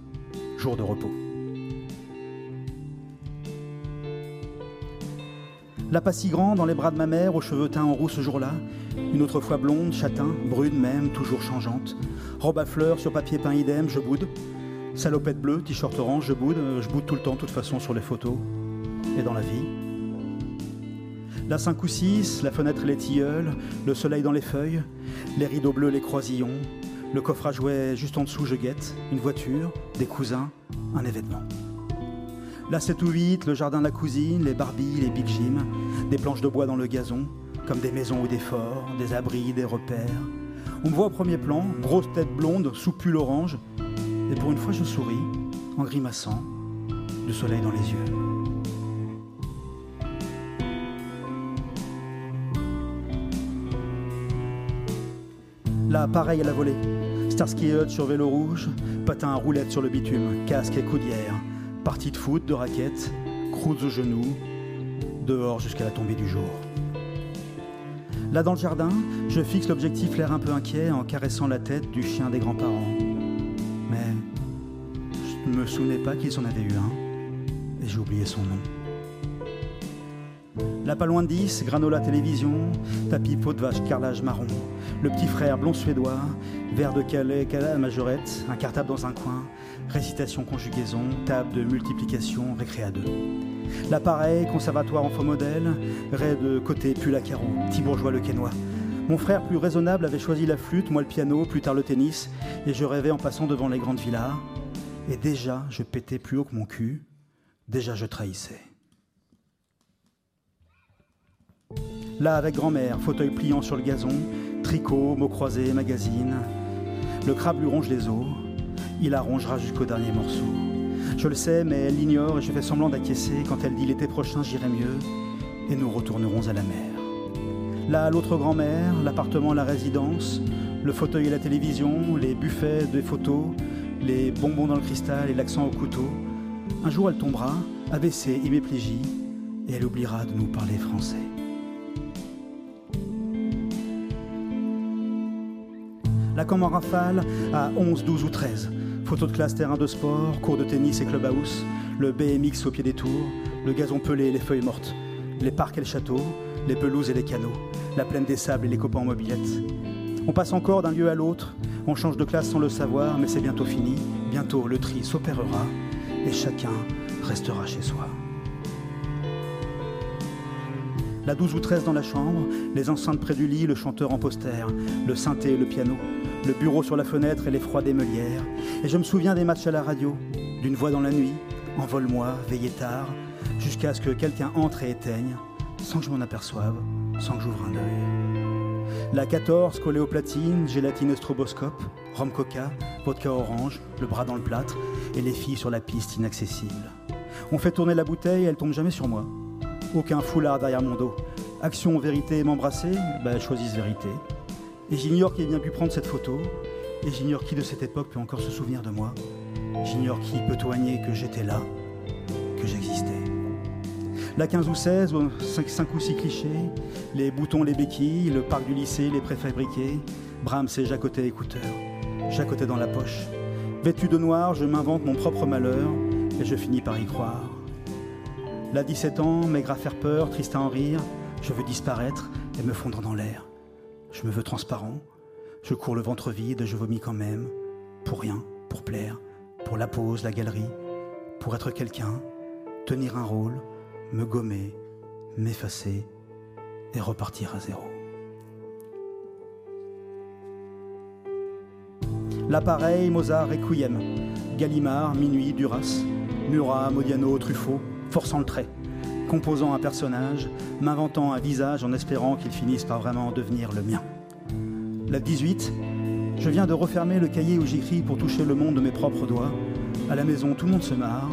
jour de repos. La pas si grande dans les bras de ma mère, aux cheveux teints en roux ce jour-là. Une autre fois blonde, châtain, brune même, toujours changeante. Robe à fleurs sur papier peint idem, je boude. Salopette bleue, t-shirt orange, je boude. Je boude tout le temps, de toute façon, sur les photos et dans la vie. La 5 ou 6, la fenêtre et les tilleuls, le soleil dans les feuilles, les rideaux bleus, les croisillons, le coffre à jouets juste en dessous, je guette, une voiture, des cousins, un événement. Là, 7 ou 8, le jardin de la cousine, les Barbies, les Big Jim, des planches de bois dans le gazon, comme des maisons ou des forts, des abris, des repères. On me voit au premier plan, grosse tête blonde, sous pull orange, et pour une fois je souris, en grimaçant, du soleil dans les yeux. Là, pareil à la volée. Starsky Hut sur vélo rouge, patin à roulette sur le bitume, casque et coudière, partie de foot, de raquettes, croûtes aux genoux, dehors jusqu'à la tombée du jour. Là dans le jardin, je fixe l'objectif l'air un peu inquiet en caressant la tête du chien des grands-parents. Mais je ne me souvenais pas qu'ils en avaient eu un, et j'ai oublié son nom. Là pas loin de 10, granola télévision, tapis peau de vache carrelage marron, le petit frère blond suédois, verre de calais, calais à majorette, un cartable dans un coin, récitation conjugaison, table de multiplication, récré à deux. L'appareil, conservatoire en faux modèle, raie de côté, pull à carreaux, petit bourgeois le quénois. Mon frère plus raisonnable avait choisi la flûte, moi le piano, plus tard le tennis, et je rêvais en passant devant les grandes villas. Et déjà, je pétais plus haut que mon cul, déjà je trahissais. Là, avec grand-mère, fauteuil pliant sur le gazon, tricot, mots croisés, magazine. Le crabe lui ronge les os. Il la rongera jusqu'au dernier morceau. Je le sais, mais elle l'ignore et je fais semblant d'acquiescer quand elle dit l'été prochain j'irai mieux et nous retournerons à la mer. Là, l'autre grand-mère, l'appartement, la résidence, le fauteuil et la télévision, les buffets des photos, les bonbons dans le cristal et l'accent au couteau. Un jour, elle tombera, abaissée, hémiplégie, et elle oubliera de nous parler français. La com en rafale à 11, 12 ou 13. Photos de classe terrain de sport, cours de tennis et clubhouse, le BMX au pied des tours, le gazon pelé et les feuilles mortes, les parcs et le château, les pelouses et les canaux, la plaine des sables et les copains en mobilette. On passe encore d'un lieu à l'autre, on change de classe sans le savoir, mais c'est bientôt fini. Bientôt le tri s'opérera et chacun restera chez soi. La 12 ou 13 dans la chambre, les enceintes près du lit, le chanteur en poster, le synthé et le piano, le bureau sur la fenêtre et les froides émelières. Et je me souviens des matchs à la radio, d'une voix dans la nuit, envole-moi, veillez tard, jusqu'à ce que quelqu'un entre et éteigne, sans que je m'en aperçoive, sans que j'ouvre un œil. La 14 collée gélatine stroboscope, rhum coca, vodka orange, le bras dans le plâtre, et les filles sur la piste inaccessible. On fait tourner la bouteille, elle tombe jamais sur moi. Aucun foulard derrière mon dos. Action, vérité, m'embrasser, ben, choisissent vérité. Et j'ignore qui ait bien pu prendre cette photo. Et j'ignore qui de cette époque peut encore se souvenir de moi. J'ignore qui peut témoigner que j'étais là, que j'existais. La 15 ou 16, 5, ou 6 clichés, les boutons, les béquilles, le parc du lycée, les préfabriqués, Brahms et jacotet écouteurs, jacotet dans la poche. Vêtu de noir, je m'invente mon propre malheur et je finis par y croire. Là 17 ans, maigre à faire peur, triste à en rire, je veux disparaître et me fondre dans l'air. Je me veux transparent. Je cours le ventre vide, je vomis quand même. Pour rien, pour plaire, pour la pause, la galerie, pour être quelqu'un, tenir un rôle, me gommer, m'effacer et repartir à zéro. L'appareil, Mozart, Requiem, Gallimard, Minuit, Duras, Murat, Modiano, Truffaut, forçant le trait composant un personnage, m'inventant un visage en espérant qu'il finisse par vraiment devenir le mien. La 18, je viens de refermer le cahier où j'écris pour toucher le monde de mes propres doigts. À la maison, tout le monde se marre,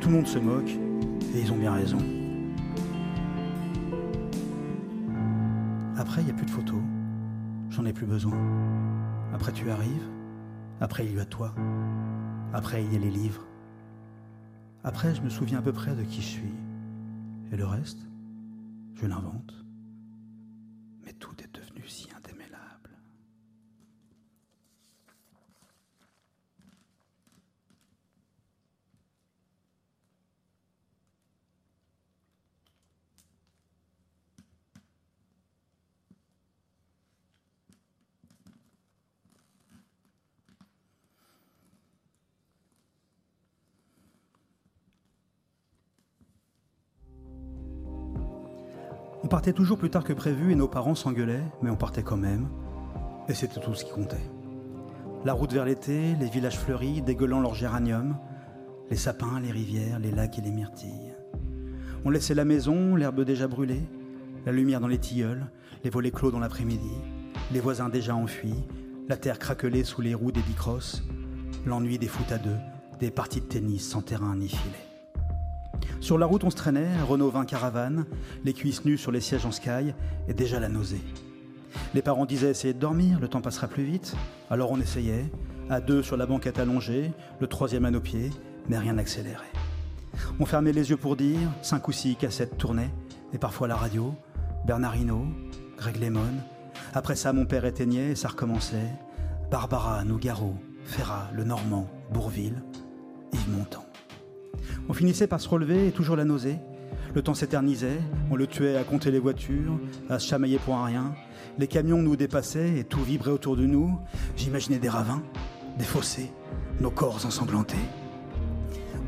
tout le monde se moque, et ils ont bien raison. Après, il n'y a plus de photos. J'en ai plus besoin. Après, tu arrives. Après, il y a toi. Après, il y a les livres. Après, je me souviens à peu près de qui je suis. Et le reste, je l'invente. Mais tout est partait toujours plus tard que prévu et nos parents s'engueulaient, mais on partait quand même. Et c'était tout ce qui comptait. La route vers l'été, les villages fleuris, dégueulant leurs géraniums, les sapins, les rivières, les lacs et les myrtilles. On laissait la maison, l'herbe déjà brûlée, la lumière dans les tilleuls, les volets clos dans l'après-midi, les voisins déjà enfuis, la terre craquelée sous les roues des bicrosses, l'ennui des foot à deux, des parties de tennis sans terrain ni filet. Sur la route, on se traînait, Renault 20 caravane, les cuisses nues sur les sièges en sky et déjà la nausée. Les parents disaient essayer de dormir, le temps passera plus vite. Alors on essayait, à deux sur la banquette allongée, le troisième à nos pieds, mais rien n'accélérait. On fermait les yeux pour dire, cinq ou six cassettes tournaient, et parfois la radio, Bernard Hinault, Greg Lemon. Après ça, mon père éteignait et ça recommençait. Barbara, Nougaro, Ferrat, Le Normand, Bourville, Yves Montand. On finissait par se relever et toujours la nausée. Le temps s'éternisait, on le tuait à compter les voitures, à se chamailler pour un rien. Les camions nous dépassaient et tout vibrait autour de nous. J'imaginais des ravins, des fossés, nos corps ensanglantés.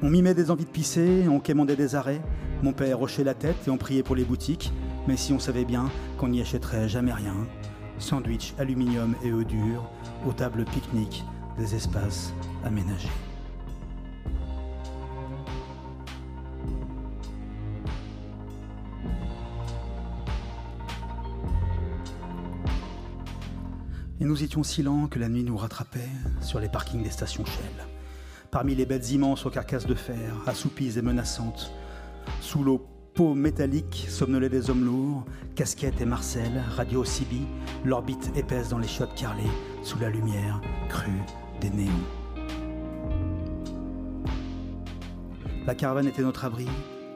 On mimait des envies de pisser, on quémandait des arrêts. Mon père hochait la tête et on priait pour les boutiques, mais si on savait bien qu'on n'y achèterait jamais rien. Sandwich, aluminium et œufs durs, aux tables pique-nique, des espaces aménagés. Et nous étions si lents que la nuit nous rattrapait sur les parkings des stations Shell. Parmi les bêtes immenses aux carcasses de fer, assoupies et menaçantes, sous l'eau peau métallique somnolaient des hommes lourds, casquettes et Marcel, radio Sibi, l'orbite épaisse dans les chiottes carrelées, sous la lumière crue des néons. La caravane était notre abri,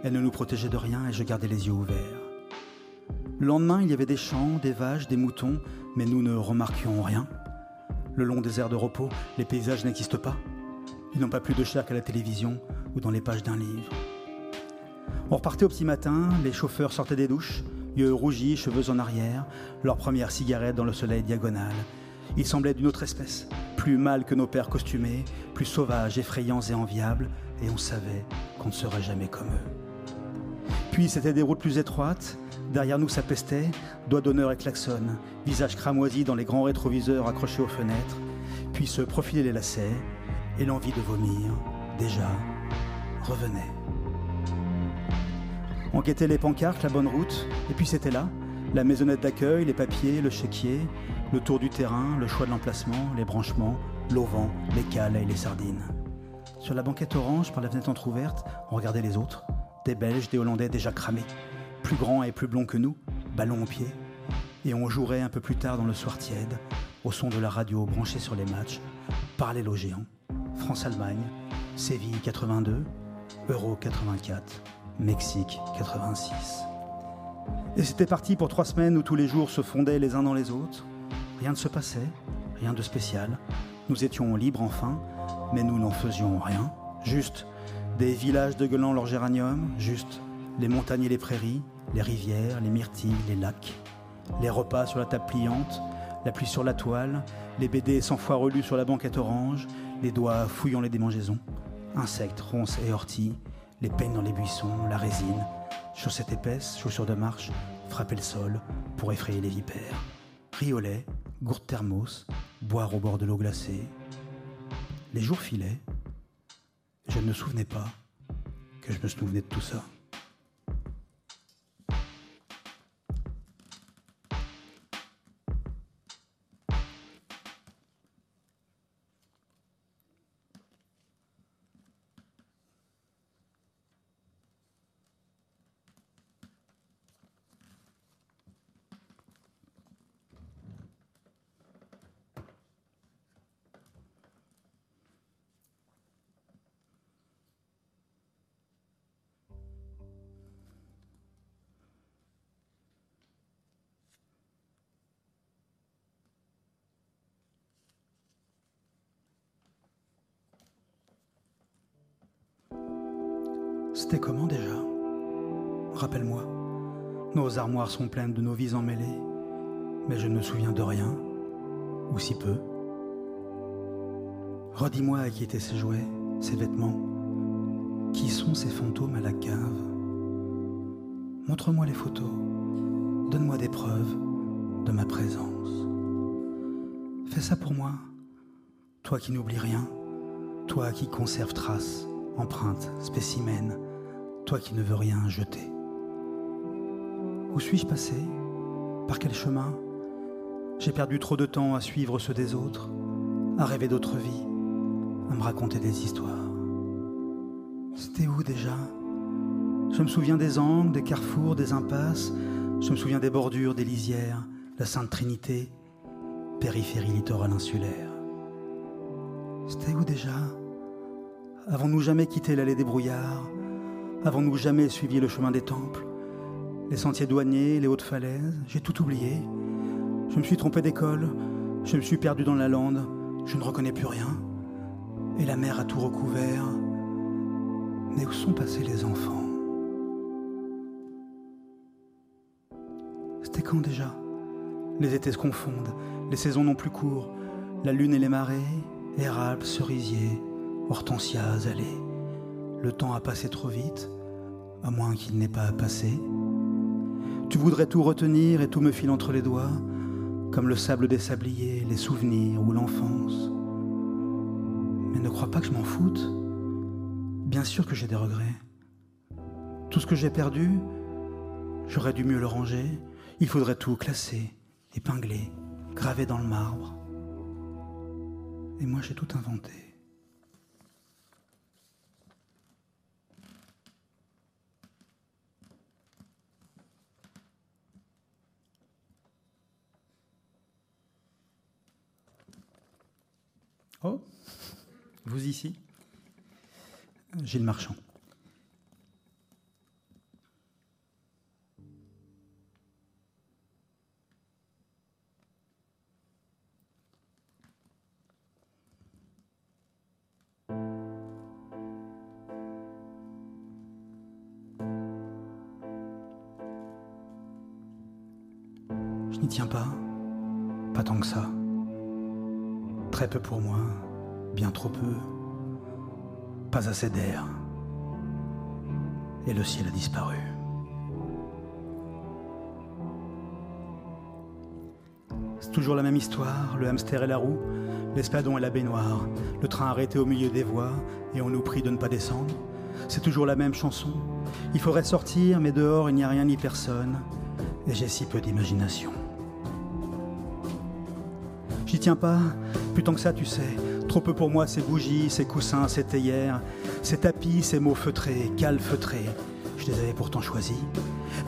elle ne nous protégeait de rien et je gardais les yeux ouverts. Le lendemain, il y avait des champs, des vaches, des moutons, mais nous ne remarquions rien. Le long des aires de repos, les paysages n'existent pas. Ils n'ont pas plus de chair qu'à la télévision ou dans les pages d'un livre. On repartait au petit matin, les chauffeurs sortaient des douches, yeux rougis, cheveux en arrière, leur première cigarette dans le soleil diagonal. Ils semblaient d'une autre espèce, plus mâles que nos pères costumés, plus sauvages, effrayants et enviables, et on savait qu'on ne serait jamais comme eux. Puis c'était des routes plus étroites, Derrière nous, ça pestait, doigts d'honneur et klaxon, visage cramoisi dans les grands rétroviseurs accrochés aux fenêtres, puis se profilaient les lacets, et l'envie de vomir, déjà, revenait. On guettait les pancartes, la bonne route, et puis c'était là, la maisonnette d'accueil, les papiers, le chéquier, le tour du terrain, le choix de l'emplacement, les branchements, l'auvent, les cales et les sardines. Sur la banquette orange, par la fenêtre entr'ouverte, on regardait les autres, des Belges, des Hollandais déjà cramés plus grand et plus blond que nous, ballon au pied, et on jouerait un peu plus tard dans le soir tiède, au son de la radio branchée sur les matchs, parallèle aux géants, France-Allemagne, Séville 82, Euro 84, Mexique 86. Et c'était parti pour trois semaines où tous les jours se fondaient les uns dans les autres. Rien ne se passait, rien de spécial. Nous étions libres enfin, mais nous n'en faisions rien. Juste des villages de gueulant leur géranium, juste les montagnes et les prairies, les rivières, les myrtilles, les lacs, les repas sur la table pliante, la pluie sur la toile, les BD cent fois relus sur la banquette orange, les doigts fouillant les démangeaisons, insectes, ronces et orties, les peines dans les buissons, la résine, chaussettes épaisses, chaussures de marche, frapper le sol pour effrayer les vipères, riolet, gourde thermos, boire au bord de l'eau glacée. Les jours filaient, je ne me souvenais pas que je me souvenais de tout ça. C'était comment déjà? Rappelle-moi. Nos armoires sont pleines de nos vies emmêlées, mais je ne me souviens de rien, ou si peu. Redis-moi à qui étaient ces jouets, ces vêtements. Qui sont ces fantômes à la cave? Montre-moi les photos. donne-moi des preuves de ma présence. Fais ça pour moi, toi qui n'oublies rien, toi qui conserves traces, empreintes, spécimens, toi qui ne veux rien jeter. Où suis-je passé? Par quel chemin? J'ai perdu trop de temps à suivre ceux des autres, à rêver d'autres vies, à me raconter des histoires. C'était où déjà? Je me souviens des angles, des carrefours, des impasses, je me souviens des bordures, des lisières, la Sainte Trinité, périphérie littorale insulaire. C'était où déjà? Avons-nous jamais quitté l'allée des brouillards? Avons-nous jamais suivi le chemin des temples Les sentiers douaniers, les hautes falaises? J'ai tout oublié. Je me suis trompé d'école, je me suis perdu dans la lande, je ne reconnais plus rien. Et la mer a tout recouvert. Mais où sont passés les enfants? C'était quand déjà? Les étés se confondent, les saisons n'ont plus cours, la lune et les marées, érables, cerisiers, hortensias, azalées. Le temps a passé trop vite, à moins qu'il n'ait pas passé. Tu voudrais tout retenir et tout me file entre les doigts, comme le sable des sabliers, les souvenirs ou l'enfance. Mais ne crois pas que je m'en foute. Bien sûr que j'ai des regrets. Tout ce que j'ai perdu, j'aurais dû mieux le ranger. Il faudrait tout classer, épingler, graver dans le marbre. Et moi j'ai tout inventé. Oh, vous ici Gilles Marchand. Je n'y tiens pas, pas tant que ça. Très peu pour moi, bien trop peu. Pas assez d'air. Et le ciel a disparu. C'est toujours la même histoire, le hamster et la roue, l'espadon et la baignoire, le train arrêté au milieu des voies et on nous prie de ne pas descendre. C'est toujours la même chanson. Il faudrait sortir, mais dehors il n'y a rien ni personne, et j'ai si peu d'imagination. J'y tiens pas, plus tant que ça, tu sais. Trop peu pour moi, ces bougies, ces coussins, ces théières, ces tapis, ces mots feutrés, cales. Je les avais pourtant choisis.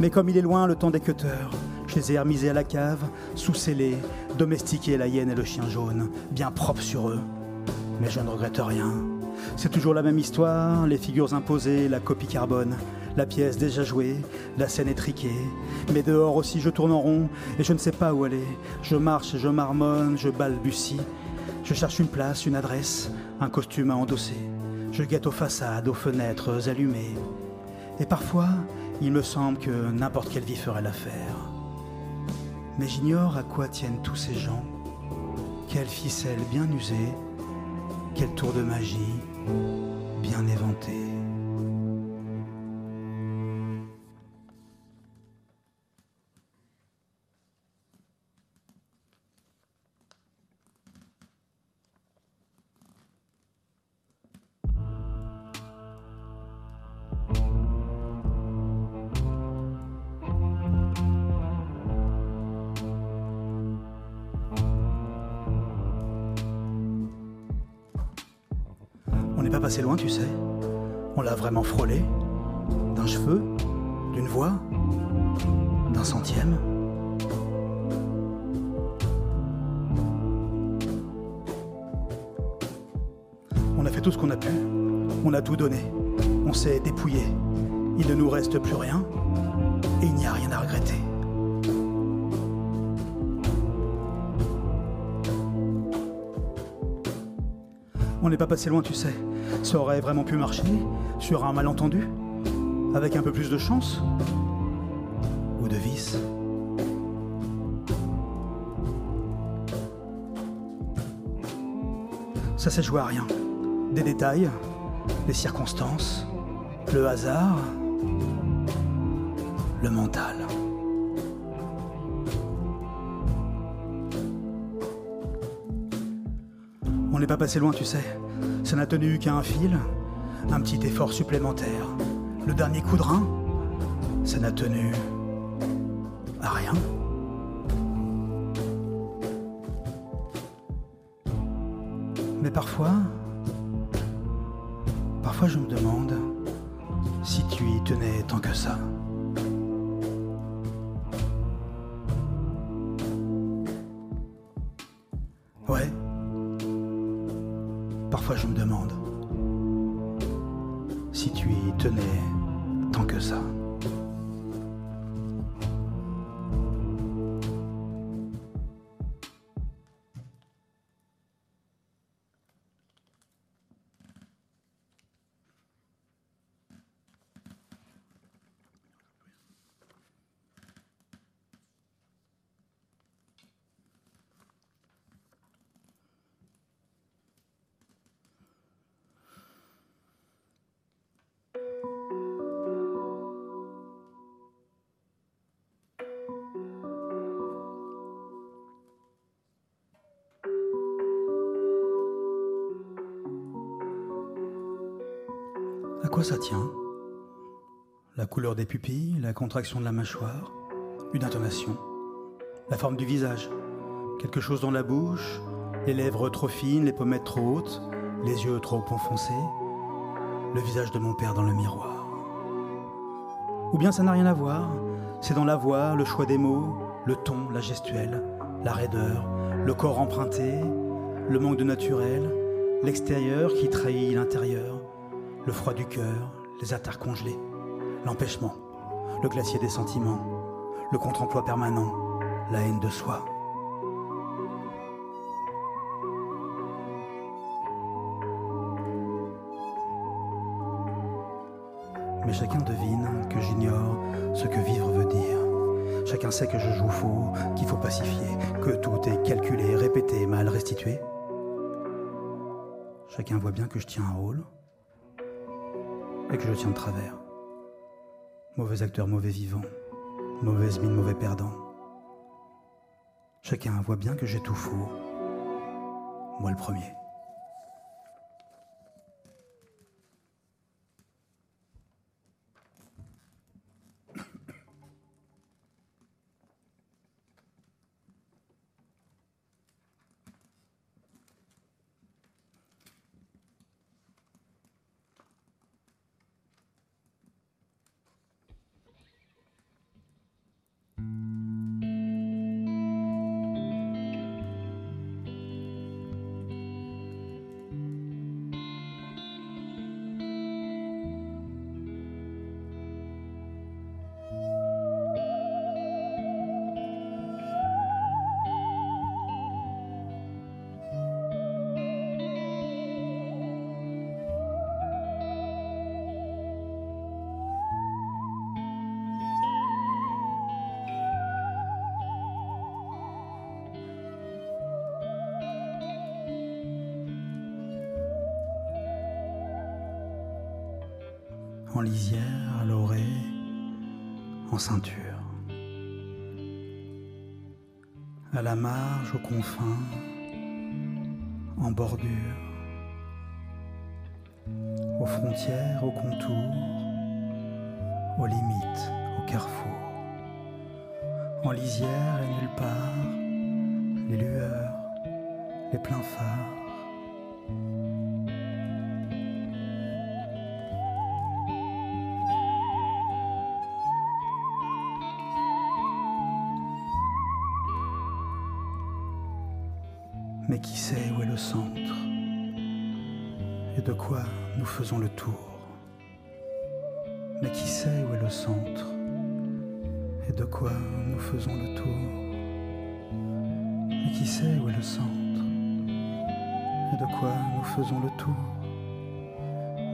Mais comme il est loin le temps des cutters, je les ai hermisés à la cave, sous-scellés, domestiqués la hyène et le chien jaune, bien propres sur eux. Mais je ne regrette rien. C'est toujours la même histoire, les figures imposées, la copie carbone, la pièce déjà jouée, la scène étriquée. Mais dehors aussi je tourne en rond et je ne sais pas où aller. Je marche, je marmonne, je balbutie. Je cherche une place, une adresse, un costume à endosser. Je guette aux façades, aux fenêtres allumées. Et parfois, il me semble que n'importe quelle vie ferait l'affaire. Mais j'ignore à quoi tiennent tous ces gens. Quelle ficelle bien usée, quel tour de magie bien éventé. Tu sais. On l'a vraiment frôlé. D'un cheveu, d'une voix, d'un centième. On a fait tout ce qu'on a pu. On a tout donné. On s'est dépouillé. Il ne nous reste plus rien. Et il n'y a rien à regretter. On n'est pas passé loin, tu sais ça aurait vraiment pu marcher sur un malentendu Avec un peu plus de chance Ou de vice Ça s'est joué à rien. Des détails, des circonstances, le hasard, le mental. On n'est pas passé loin, tu sais. Ça n'a tenu qu'à un fil, un petit effort supplémentaire. Le dernier coup de rein, ça n'a tenu à rien. Mais parfois, parfois je me demande si tu y tenais tant que ça. Tant que ça. Des pupilles, la contraction de la mâchoire, une intonation, la forme du visage, quelque chose dans la bouche, les lèvres trop fines, les pommettes trop hautes, les yeux trop enfoncés, le visage de mon père dans le miroir. Ou bien ça n'a rien à voir, c'est dans la voix, le choix des mots, le ton, la gestuelle, la raideur, le corps emprunté, le manque de naturel, l'extérieur qui trahit l'intérieur, le froid du cœur, les attaques congelées, l'empêchement, le glacier des sentiments, le contre-emploi permanent, la haine de soi. Mais chacun devine que j'ignore ce que vivre veut dire. Chacun sait que je joue faux, qu'il faut pacifier, que tout est calculé, répété, mal restitué. Chacun voit bien que je tiens un rôle et que je tiens de travers. Mauvais acteur, mauvais vivant, mauvaise mine, mauvais perdant. Chacun voit bien que j'ai tout faux. Moi le premier. Confins,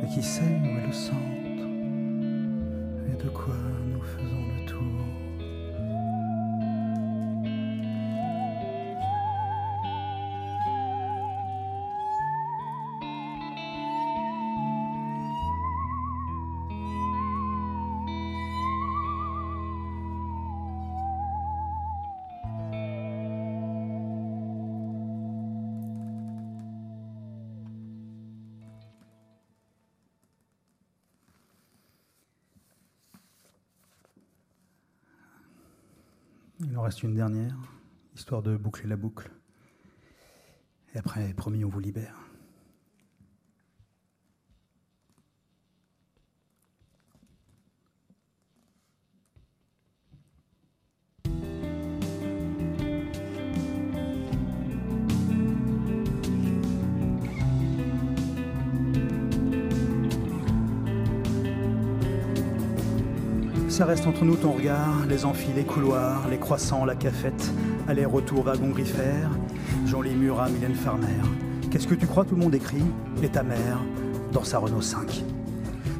Mais qui sait où est le centre et de quoi nous faisons le tour une dernière, histoire de boucler la boucle. Et après, promis, on vous libère. Ça reste entre nous ton regard, les amphis, les couloirs, les croissants, la cafette, aller-retour wagon griffère, Jean-Lee Murat, Mylène Farmer. Qu'est-ce que tu crois tout le monde écrit? Et ta mère, dans sa Renault 5.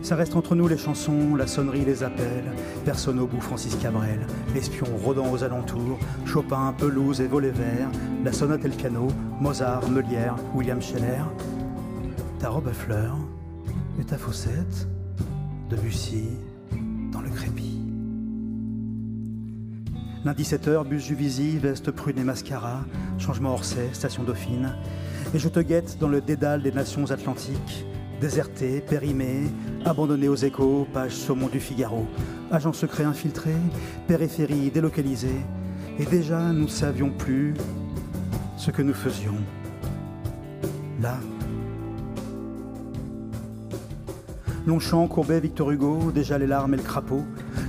Ça reste entre nous les chansons, la sonnerie, les appels, personne au bout, Francis Cabrel, l'espion rôdant aux alentours, Chopin, pelouse et volet vert, la sonate et le piano, Mozart, Meulière, William Scheller. Ta robe à fleurs et ta faussette, Debussy, Lundi 7h, bus Juvisy, veste prune et mascara, changement Orsay, station Dauphine. Et je te guette dans le dédale des nations atlantiques, déserté, périmé, abandonné aux échos, page saumon du Figaro, agent secret infiltré, périphérie délocalisée. Et déjà, nous ne savions plus ce que nous faisions. Là, Longchamp, Courbet, Victor Hugo, déjà les larmes et le crapaud.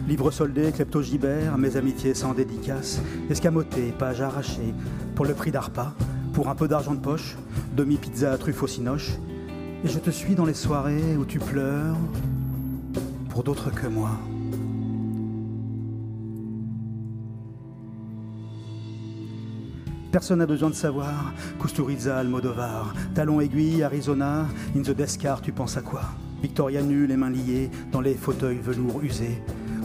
Livre soldé, klepto-gibert, mes amitiés sans dédicace. Escamoté, page arrachée, pour le prix d'arpa, pour un peu d'argent de poche, demi-pizza truffe au cinoche. Et je te suis dans les soirées où tu pleures pour d'autres que moi. Personne n'a besoin de savoir. Kusturiza, Almodovar, talon aiguille, Arizona, in the Descar, tu penses à quoi? Victoria nue, les mains liées, dans les fauteuils velours usés,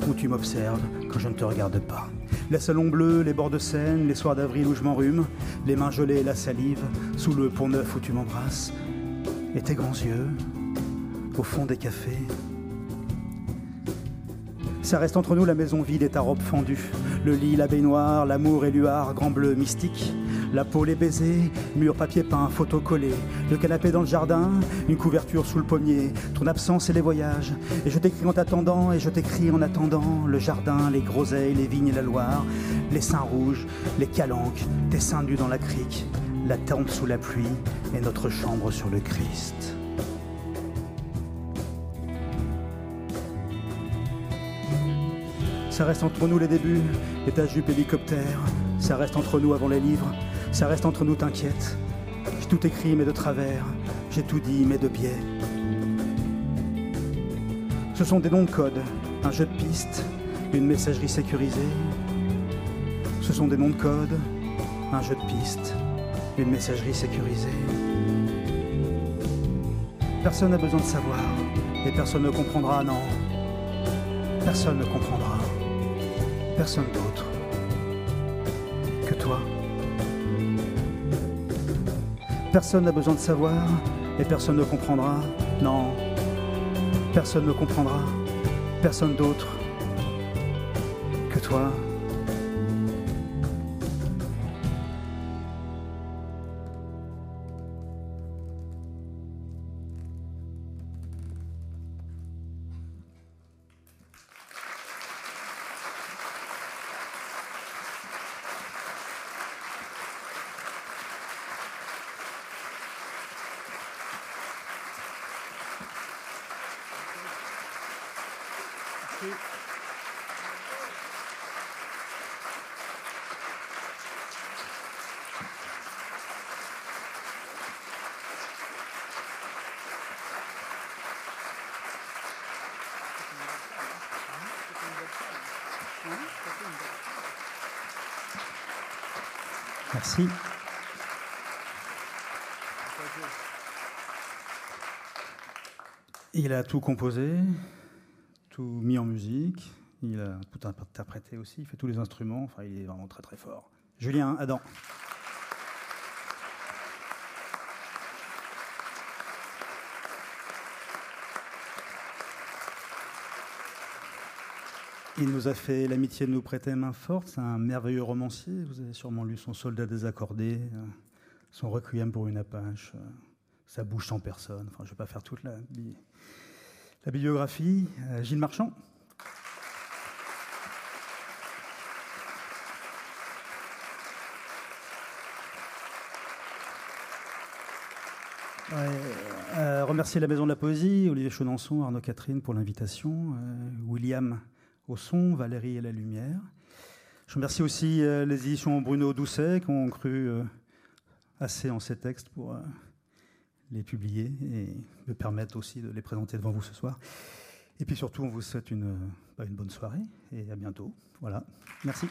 où tu m'observes quand je ne te regarde pas. Les salons bleus, les bords de Seine, les soirs d'avril où je m'enrhume, les mains gelées et la salive, sous le pont neuf où tu m'embrasses, et tes grands yeux, au fond des cafés. Ça reste entre nous la maison vide et ta robe fendue, le lit, la baignoire, l'amour et luard, grand bleu mystique, la peau, les baisers, mur papier peint, photo collée, le canapé dans le jardin, une couverture sous le pommier, ton absence et les voyages. Et je t'écris en t'attendant, et je t'écris en attendant, le jardin, les groseilles, les vignes et la Loire, les seins rouges, les calanques, tes seins nus dans la crique, la tente sous la pluie et notre chambre sur le Christ. Ça reste entre nous les débuts et ta jupe hélicoptère. Ça reste entre nous avant les livres ça reste entre nous, t'inquiète. J'ai tout écrit, mais de travers. J'ai tout dit, mais de biais. Ce sont des noms de code, un jeu de piste, une messagerie sécurisée. Ce sont des noms de code, un jeu de piste, une messagerie sécurisée. Personne n'a besoin de savoir, et personne ne comprendra, non. Personne ne comprendra. Personne d'autre Personne n'a besoin de savoir et personne ne comprendra. Non, personne ne comprendra. Personne d'autre que toi. Merci. Il a tout composé, tout mis en musique, il a tout interprété aussi, il fait tous les instruments, enfin il est vraiment très très fort. Julien Adam. Il nous a fait l'amitié de nous prêter main forte. C'est un merveilleux romancier. Vous avez sûrement lu son soldat désaccordé, euh, son requiem pour une apache, euh, sa bouche en personne. Enfin, je ne vais pas faire toute la, bibliographie. Euh, Gilles Marchand. Remercier la Maison de la Poésie, Olivier Chenançon, Arnaud Catherine pour l'invitation, William au son, Valérie et la lumière. Je remercie aussi euh, les éditions Bruno Doucet qui ont cru assez en ces textes pour les publier et me permettre aussi de les présenter devant vous ce soir. Et puis surtout, on vous souhaite une, bah, une bonne soirée et à bientôt. Voilà. Merci.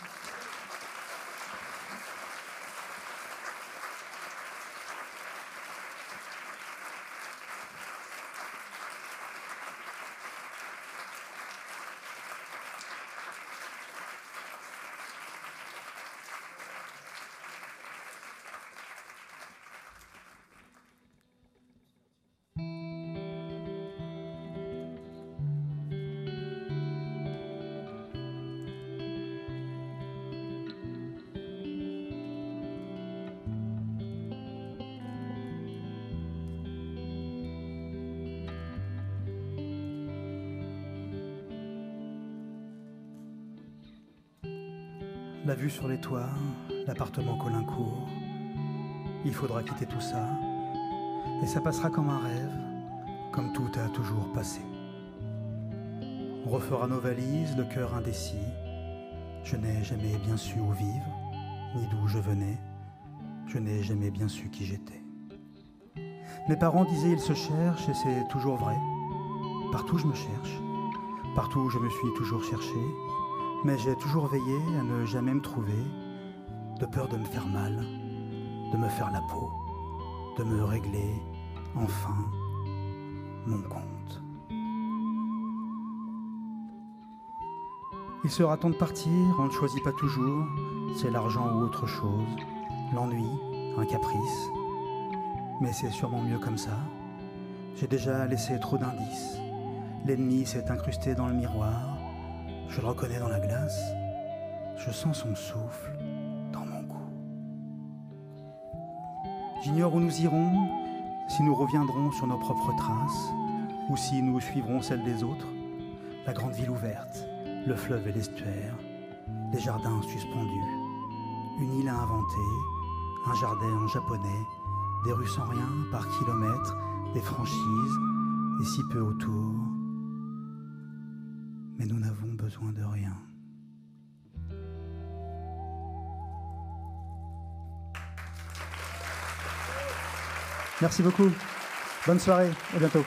La vue sur les toits, l'appartement Colincourt. Il faudra quitter tout ça, et ça passera comme un rêve, comme tout a toujours passé. On refera nos valises, le cœur indécis. Je n'ai jamais bien su où vivre, ni d'où je venais. Je n'ai jamais bien su qui j'étais. Mes parents disaient ils se cherchent, et c'est toujours vrai. Partout je me cherche, partout je me suis toujours cherché, mais j'ai toujours veillé à ne jamais me trouver, de peur de me faire mal, de me faire la peau, de me régler, enfin, mon compte. Il sera temps de partir, on ne choisit pas toujours, c'est l'argent ou autre chose, l'ennui, un caprice, mais c'est sûrement mieux comme ça. J'ai déjà laissé trop d'indices, l'ennemi s'est incrusté dans le miroir, je le reconnais dans la glace. Je sens son souffle dans mon cou. J'ignore où nous irons, si nous reviendrons sur nos propres traces, ou si nous suivrons celles des autres. La grande ville ouverte, le fleuve et l'estuaire, les jardins suspendus, une île à inventer, un jardin en japonais, des rues sans rien par kilomètre, des franchises, et si peu autour Merci beaucoup. Bonne soirée. À bientôt.